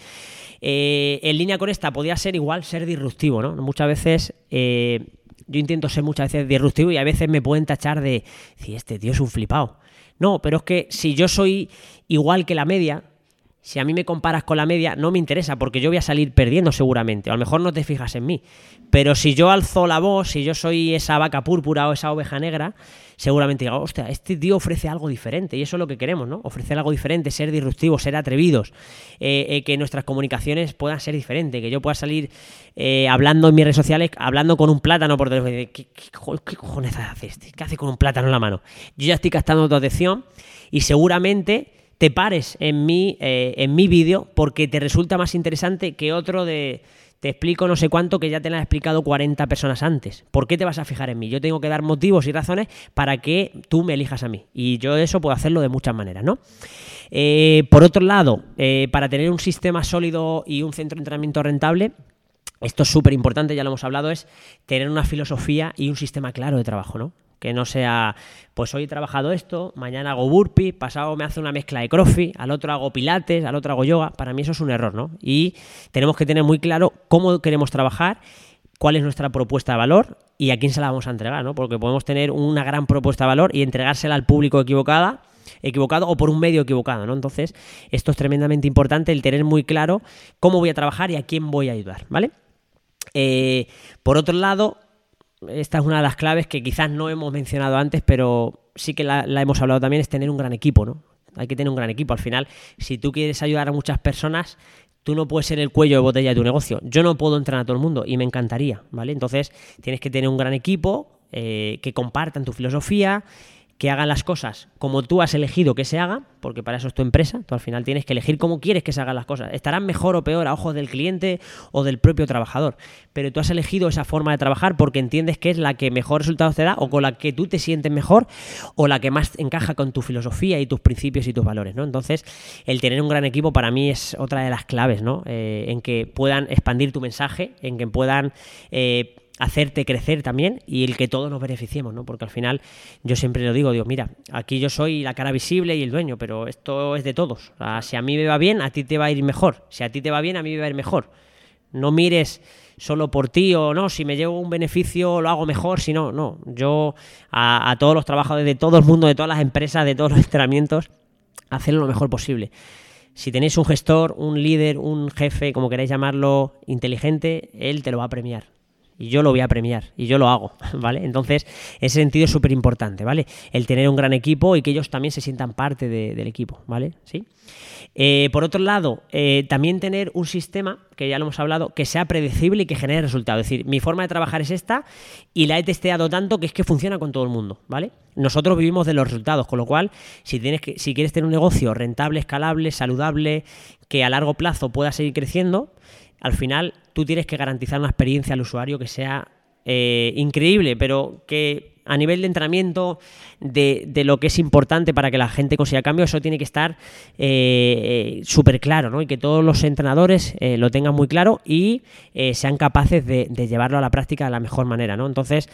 Eh, en línea con esta, podría ser igual ser disruptivo, ¿no? Muchas veces... Eh, yo intento ser muchas veces disruptivo y a veces me pueden tachar de, si este tío es un flipado. No, pero es que si yo soy igual que la media, si a mí me comparas con la media, no me interesa, porque yo voy a salir perdiendo seguramente. O a lo mejor no te fijas en mí. Pero si yo alzo la voz, si yo soy esa vaca púrpura o esa oveja negra, seguramente digo, hostia, este tío ofrece algo diferente. Y eso es lo que queremos, ¿no? Ofrecer algo diferente, ser disruptivos, ser atrevidos, eh, eh, que nuestras comunicaciones puedan ser diferentes, que yo pueda salir eh, hablando en mis redes sociales, hablando con un plátano por teléfono. ¿Qué, qué, qué cojones hace este? ¿Qué hace con un plátano en la mano? Yo ya estoy captando tu atención y seguramente te pares en mi, eh, mi vídeo porque te resulta más interesante que otro de te explico no sé cuánto que ya te lo han explicado 40 personas antes. ¿Por qué te vas a fijar en mí? Yo tengo que dar motivos y razones para que tú me elijas a mí. Y yo eso puedo hacerlo de muchas maneras, ¿no? Eh, por otro lado, eh, para tener un sistema sólido y un centro de entrenamiento rentable, esto es súper importante, ya lo hemos hablado, es tener una filosofía y un sistema claro de trabajo, ¿no? Que no sea, pues hoy he trabajado esto, mañana hago burpee, pasado me hace una mezcla de crossfit, al otro hago pilates, al otro hago yoga. Para mí eso es un error, ¿no? Y tenemos que tener muy claro cómo queremos trabajar, cuál es nuestra propuesta de valor y a quién se la vamos a entregar, ¿no? Porque podemos tener una gran propuesta de valor y entregársela al público equivocada equivocado o por un medio equivocado, ¿no? Entonces, esto es tremendamente importante, el tener muy claro cómo voy a trabajar y a quién voy a ayudar, ¿vale? Eh, por otro lado, esta es una de las claves que quizás no hemos mencionado antes, pero sí que la, hemos hablado también, es tener un gran equipo, ¿no? Hay que tener un gran equipo. Al final, si tú quieres ayudar a muchas personas, tú no puedes ser el cuello de botella de tu negocio. Yo no puedo entrenar a todo el mundo y me encantaría, ¿vale? Entonces, tienes que tener un gran equipo eh, que compartan tu filosofía que hagan las cosas como tú has elegido que se haga, porque para eso es tu empresa, tú al final tienes que elegir cómo quieres que se hagan las cosas. Estarán mejor o peor a ojos del cliente o del propio trabajador, pero tú has elegido esa forma de trabajar porque entiendes que es la que mejor resultados te da o con la que tú te sientes mejor o la que más encaja con tu filosofía y tus principios y tus valores, ¿no? Entonces, el tener un gran equipo para mí es otra de las claves, ¿no? Eh, en que puedan expandir tu mensaje, en que puedan... Eh, hacerte crecer también y el que todos nos beneficiemos, ¿no? Porque al final yo siempre lo digo, digo, mira, aquí yo soy la cara visible y el dueño, pero esto es de todos. Si a mí me va bien, a ti te va a ir mejor. Si a ti te va bien, a mí me va a ir mejor. No mires solo por ti o no, si me llevo un beneficio lo hago mejor, si no, no. Yo a, a todos los trabajadores de todo el mundo, de todas las empresas, de todos los (laughs) entrenamientos, hacerlo lo mejor posible. Si tenéis un gestor, un líder, un jefe, como queráis llamarlo, inteligente, él te lo va a premiar y yo lo voy a premiar y yo lo hago, (laughs) ¿vale? Entonces, ese sentido es súper importante, ¿vale? El tener un gran equipo y que ellos también se sientan parte de- del equipo, ¿vale? ¿Sí? Eh, por otro lado, eh, también tener un sistema, que ya lo hemos hablado, que sea predecible y que genere resultados. Es decir, mi forma de trabajar es esta y la he testeado tanto que es que funciona con todo el mundo, ¿vale? Nosotros vivimos de los resultados, con lo cual, si, tienes que, si quieres tener un negocio rentable, escalable, saludable, que a largo plazo pueda seguir creciendo, al final tú tienes que garantizar una experiencia al usuario que sea eh, increíble, pero que a nivel de entrenamiento, de, de lo que es importante para que la gente consiga cambio, eso tiene que estar eh, súper claro, ¿no? Y que todos los entrenadores eh, lo tengan muy claro y eh, sean capaces de, llevarlo a la práctica de la mejor manera, ¿no? Entonces,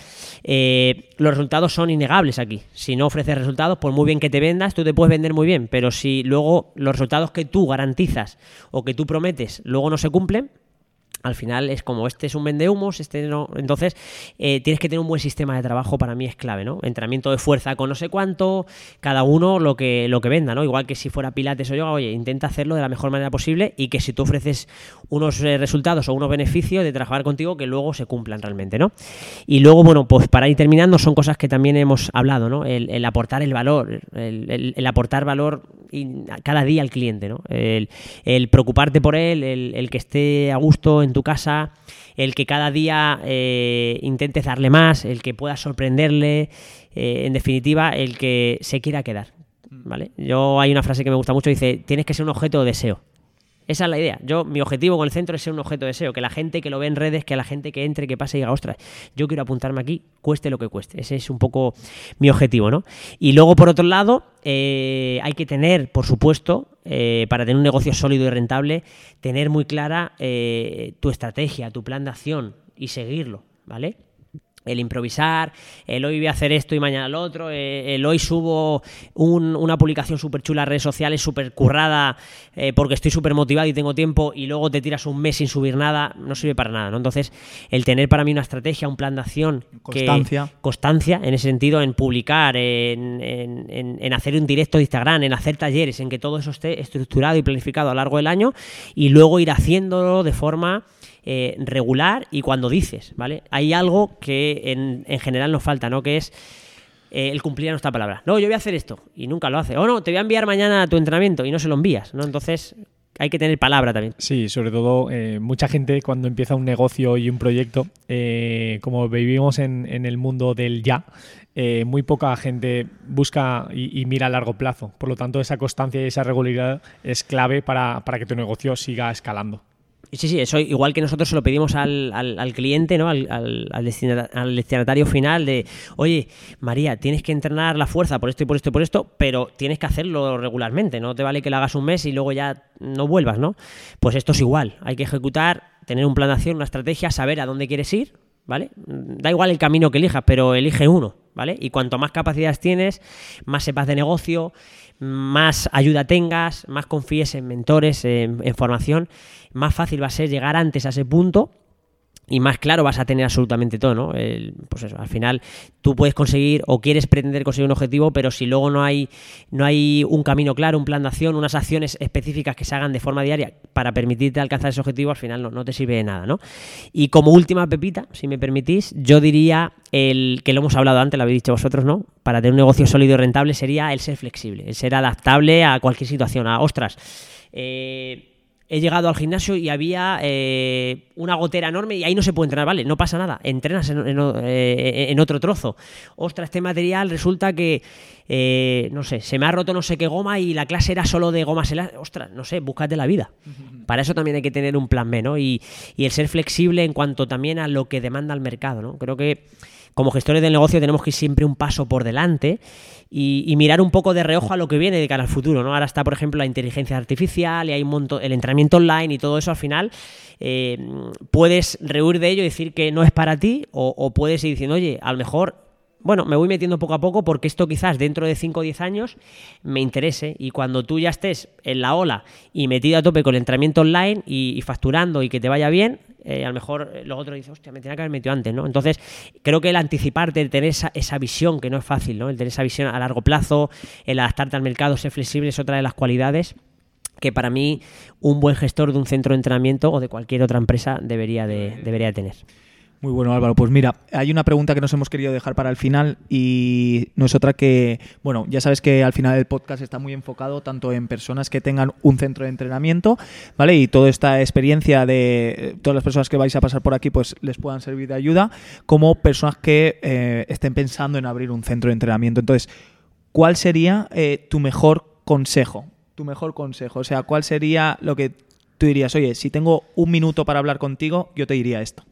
los resultados son innegables aquí. Si no ofreces resultados, por muy bien que te vendas, tú te puedes vender muy bien, pero si luego los resultados que tú garantizas o que tú prometes luego no se cumplen, al final es como este es un vendehumos, este no. Entonces, eh, tienes que tener un buen sistema de trabajo, para mí es clave, ¿no? Entrenamiento de fuerza con no sé cuánto, cada uno lo que, lo que venda, ¿no? Igual que si fuera pilates o yoga, oye, intenta hacerlo de la mejor manera posible y que si tú ofreces unos eh, resultados o unos beneficios de trabajar contigo, que luego se cumplan realmente, ¿no? Y luego, bueno, pues para ir terminando, son cosas que también hemos hablado, ¿no? El, el aportar el valor, el, el- aportar valor cada día al cliente, ¿no? El, preocuparte por él, el, el que esté a gusto en tu casa, el que cada día eh, intentes darle más, el que puedas sorprenderle, eh, en definitiva, el que se quiera quedar, ¿vale? Yo hay una frase que me gusta mucho, dice, tienes que ser un objeto de deseo. Esa es la idea. Yo, mi objetivo con el centro es ser un objeto de deseo. Que la gente que lo ve en redes, que la gente que entre, que pase y diga, ostras, yo quiero apuntarme aquí, cueste lo que cueste. Ese es un poco mi objetivo, ¿no? Y luego, por otro lado, eh, hay que tener, por supuesto, eh, para tener un negocio sólido y rentable, tener muy clara eh, tu estrategia, tu plan de acción y seguirlo, ¿vale? El improvisar, el hoy voy a hacer esto y mañana lo otro, eh, el hoy subo un- una publicación súper chula a redes sociales, súper currada, eh, porque estoy súper motivado y tengo tiempo, y luego te tiras un mes sin subir nada, no sirve para nada, ¿no? Entonces, el tener para mí una estrategia, un plan de acción, que- Constancia. constancia en ese sentido, en publicar, en, en- en- en hacer un directo de Instagram, en hacer talleres, en que todo eso esté estructurado y planificado a lo largo del año y luego ir haciéndolo de forma eh, regular y cuando dices, ¿vale? Hay algo que en, en general nos falta, ¿no? Que es eh, el cumplir nuestra palabra. No, yo voy a hacer esto y nunca lo hace. O no, te voy a enviar mañana a tu entrenamiento y no se lo envías, ¿no? Entonces hay que tener palabra también. Sí, sobre todo eh, mucha gente cuando empieza un negocio y un proyecto, como vivimos en, en el mundo del ya, muy poca gente busca y, y mira a largo plazo. Por lo tanto, esa constancia y esa regularidad es clave para, para que tu negocio siga escalando. Sí, sí, eso igual que nosotros se lo pedimos al, al- al cliente, ¿no? Al, al- al destina- al destinatario final de, oye, María, tienes que entrenar la fuerza por esto y por esto y por esto, pero tienes que hacerlo regularmente, no te vale que lo hagas un mes y luego ya no vuelvas, ¿no? Pues esto es igual, hay que ejecutar, tener un plan de acción, una estrategia, saber a dónde quieres ir, ¿vale? Da igual el camino que elijas, pero elige uno, ¿vale? Y cuanto más capacidades tienes, más sepas de negocio, más ayuda tengas, más confíes en mentores, en, en formación, más fácil va a ser llegar antes a ese punto y más claro vas a tener absolutamente todo, ¿no? El- pues al final tú puedes conseguir o quieres pretender conseguir un objetivo, pero si luego no hay, no hay un camino claro, un plan de acción, unas acciones específicas que se hagan de forma diaria para permitirte alcanzar ese objetivo, al final no, no te sirve de nada, ¿no? Y como última pepita, si me permitís, yo diría el que lo hemos hablado antes, lo habéis dicho vosotros, ¿no? Para tener un negocio sólido y rentable sería el ser flexible, el ser adaptable a cualquier situación. A, ostras, eh, he llegado al gimnasio y había eh, una gotera enorme y ahí no se puede entrenar, vale, no pasa nada, entrenas en, eh, en otro trozo. Ostras, este material resulta que, eh, no sé, se me ha roto no sé qué goma y la clase era solo de gomas elásticas. Ostras, no sé, búscate la vida. (laughs) Para eso también hay que tener un plan B, ¿no? Y, y el ser flexible en cuanto también a lo que demanda el mercado, ¿no? Creo que como gestores del negocio tenemos que ir siempre un paso por delante y, y mirar un poco de reojo a lo que viene de cara al futuro, ¿no? Ahora está, por ejemplo, la inteligencia artificial y hay un montón, el entrenamiento online y todo eso al final eh, puedes rehuir de ello y decir que no es para ti o, o puedes ir diciendo, oye, a lo mejor bueno, me voy metiendo poco a poco porque esto quizás dentro de 5 o 10 años me interese y cuando tú ya estés en la ola y metido a tope con el entrenamiento online y, y facturando y que te vaya bien, eh, a lo mejor eh, luego otro dice, hostia, me tenía que haber metido antes, ¿no? Entonces, creo que el anticiparte, el tener esa, esa visión, que no es fácil, ¿no? El tener esa visión a largo plazo, el adaptarte al mercado, ser flexible es otra de las cualidades que para mí un buen gestor de un centro de entrenamiento o de cualquier otra empresa debería de, debería de tener. Muy bueno, Álvaro. Pues mira, hay una pregunta que nos hemos querido dejar para el final y no es otra que, bueno, ya sabes que al final el podcast está muy enfocado tanto en personas que tengan un centro de entrenamiento, ¿vale? Y toda esta experiencia de eh, todas las personas que vais a pasar por aquí, pues les puedan servir de ayuda, como personas que eh, estén pensando en abrir un centro de entrenamiento. Entonces, ¿cuál sería eh, tu mejor consejo? Tu mejor consejo. O sea, ¿cuál sería lo que tú dirías? Oye, si tengo un minuto para hablar contigo, yo te diría esto.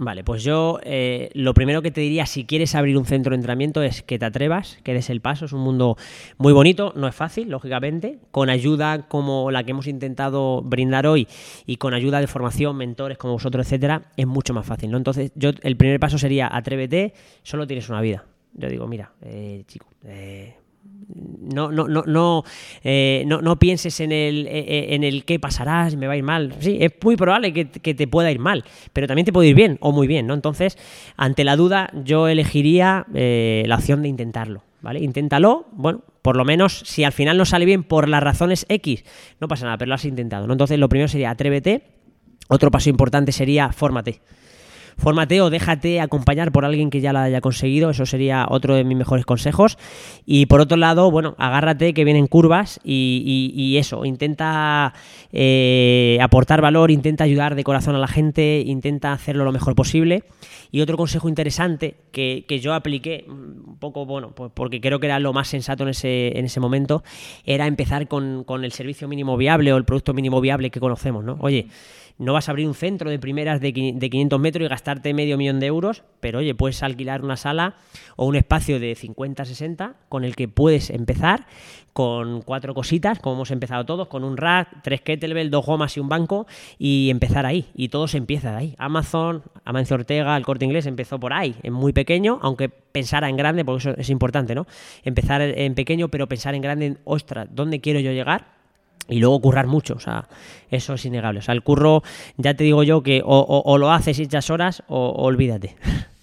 Vale, pues yo eh, lo primero que te diría si quieres abrir un centro de entrenamiento es que te atrevas, que des el paso. Es un mundo muy bonito, no es fácil, lógicamente. Con ayuda como la que hemos intentado brindar hoy y con ayuda de formación, mentores como vosotros, etcétera, es mucho más fácil. ¿no? Entonces, yo el primer paso sería atrévete, solo tienes una vida. Yo digo, mira, eh, chico, eh, no, no, no, no, eh, no, no pienses en el, eh, en el qué pasará, si me va a ir mal. Sí, es muy probable que, que te pueda ir mal, pero también te puede ir bien o muy bien, ¿no? Entonces, ante la duda, yo elegiría eh, la opción de intentarlo, ¿vale? Inténtalo, bueno, por lo menos si al final no sale bien por las razones X, no pasa nada, pero lo has intentado, ¿no? Entonces, lo primero sería atrévete. Otro paso importante sería fórmate. Fórmate o déjate acompañar por alguien que ya lo haya conseguido, eso sería otro de mis mejores consejos. Y por otro lado, bueno, agárrate que vienen curvas y eso, intenta eh, aportar valor, intenta ayudar de corazón a la gente, intenta hacerlo lo mejor posible. Y otro consejo interesante que, que yo apliqué, mm, un poco, bueno, pues porque creo que era lo más sensato en ese, en ese momento, era empezar con, con el servicio mínimo viable o el producto mínimo viable que conocemos, ¿no? Oye, no vas a abrir un centro de primeras de qui- de 500 metros y gastarte medio millón de euros, pero oye, puedes alquilar una sala o un espacio de 50, 60 con el que puedes empezar con cuatro cositas, como hemos empezado todos, con un rack, tres kettlebell, dos gomas y un banco y empezar ahí. Y todo se empieza de ahí. Amazon, Amancio Ortega, el corte inglés empezó por ahí, en muy pequeño, aunque pensara en grande, porque eso es importante, ¿no? Empezar en pequeño, pero pensar en grande, en, ostras, ¿dónde quiero yo llegar? Y luego currar mucho, o sea, eso es innegable. O sea, el curro, ya te digo yo que o, o- o lo haces y echas horas o, o olvídate. (laughs)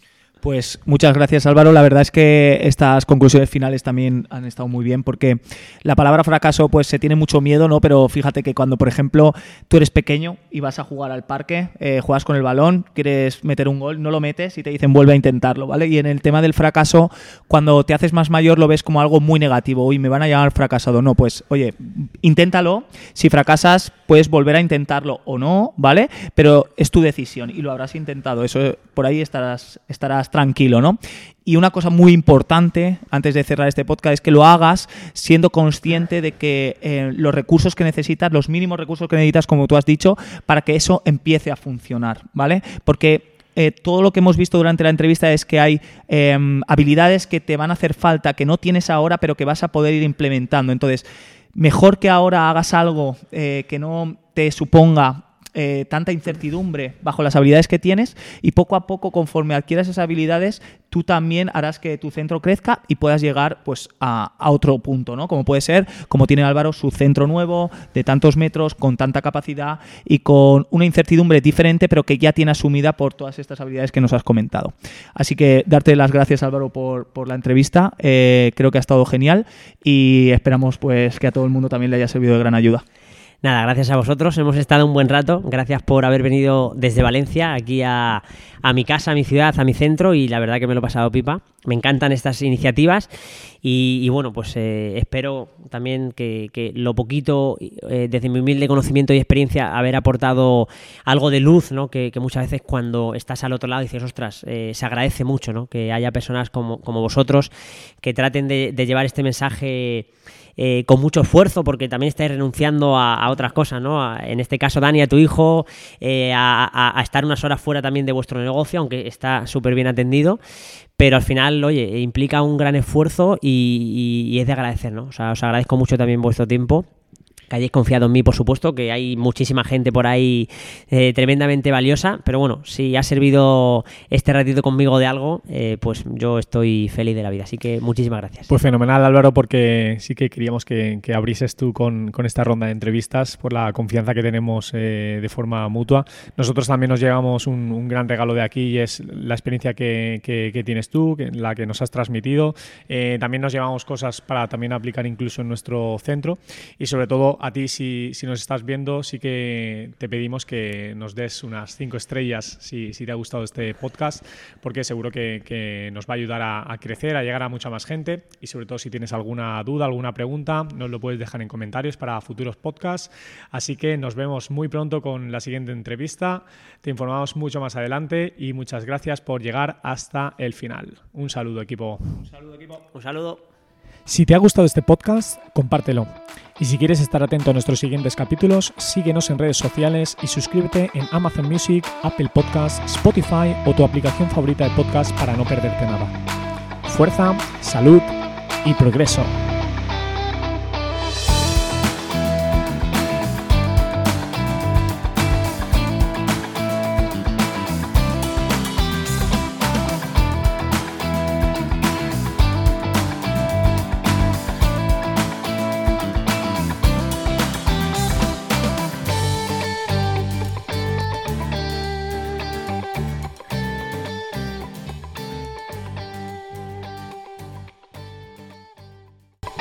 Pues muchas gracias Álvaro. La verdad es que estas conclusiones finales también han estado muy bien porque la palabra fracaso pues se tiene mucho miedo, ¿no? Pero fíjate que cuando, por ejemplo, tú eres pequeño y vas a jugar al parque, eh, juegas con el balón, quieres meter un gol, no lo metes y te dicen vuelve a intentarlo, ¿vale? Y en el tema del fracaso, cuando te haces más mayor lo ves como algo muy negativo. Uy, me van a llamar fracasado. No, pues oye, inténtalo. Si fracasas, puedes volver a intentarlo o no, ¿vale? Pero es tu decisión y lo habrás intentado. Eso por ahí estarás, estarás tranquilo, ¿no? Y una cosa muy importante, antes de cerrar este podcast, es que lo hagas siendo consciente de que eh, los recursos que necesitas, los mínimos recursos que necesitas, como tú has dicho, para que eso empiece a funcionar, ¿vale? Porque eh, todo lo que hemos visto durante la entrevista es que hay eh, habilidades que te van a hacer falta, que no tienes ahora, pero que vas a poder ir implementando. Entonces, mejor que ahora hagas algo eh, que no te suponga eh, tanta incertidumbre bajo las habilidades que tienes y poco a poco, conforme adquieras esas habilidades, tú también harás que tu centro crezca y puedas llegar pues a, otro punto, ¿no? Como puede ser, como tiene Álvaro, su centro nuevo de tantos metros, con tanta capacidad y con una incertidumbre diferente, pero que ya tiene asumida por todas estas habilidades que nos has comentado. Así que darte las gracias, Álvaro, por, por la entrevista. Eh, creo que ha estado genial y esperamos pues que a todo el mundo también le haya servido de gran ayuda. Nada, gracias a vosotros. Hemos estado un buen rato. Gracias por haber venido desde Valencia aquí a, a mi casa, a mi ciudad, a mi centro y la verdad que me lo he pasado pipa. Me encantan estas iniciativas y, bueno, pues eh, espero también que, lo poquito, eh, desde mi humilde conocimiento y experiencia, haber aportado algo de luz, ¿no? Que, muchas veces cuando estás al otro lado dices, ostras, eh, se agradece mucho, ¿no? Que haya personas como, como vosotros que traten de llevar este mensaje eh, con mucho esfuerzo, porque también estáis renunciando a, otras cosas, ¿no? En este caso, Dani, a tu hijo, eh, a, estar unas horas fuera también de vuestro negocio, aunque está súper bien atendido. Pero al final, oye, implica un gran esfuerzo y, y- y es de agradecer, ¿no? O sea, os agradezco mucho también vuestro tiempo que hayáis confiado en mí, por supuesto, que hay muchísima gente por ahí eh, tremendamente valiosa, pero bueno, si ha servido este ratito conmigo de algo, eh, pues yo estoy feliz de la vida, así que muchísimas gracias. Pues fenomenal, Álvaro, porque sí que queríamos que, que abrises tú con, con esta ronda de entrevistas por la confianza que tenemos eh, de forma mutua. Nosotros también nos llevamos un, gran regalo de aquí y es la experiencia que, que- que tienes tú, la que nos has transmitido. También nos llevamos cosas para también aplicar incluso en nuestro centro y sobre todo a ti, si, si nos estás viendo, sí que te pedimos que nos des unas cinco estrellas si, si te ha gustado este podcast, porque seguro que, que nos va a ayudar a, a crecer, a llegar a mucha más gente y sobre todo si tienes alguna duda, alguna pregunta, nos lo puedes dejar en comentarios para futuros podcasts. Así que nos vemos muy pronto con la siguiente entrevista. Te informamos mucho más adelante y muchas gracias por llegar hasta el final. Un saludo equipo. Un saludo. Si te ha gustado este podcast, compártelo. Y si quieres estar atento a nuestros siguientes capítulos, síguenos en redes sociales y suscríbete en Amazon Music, Apple Podcasts, Spotify o tu aplicación favorita de podcast para no perderte nada. Fuerza, salud y progreso.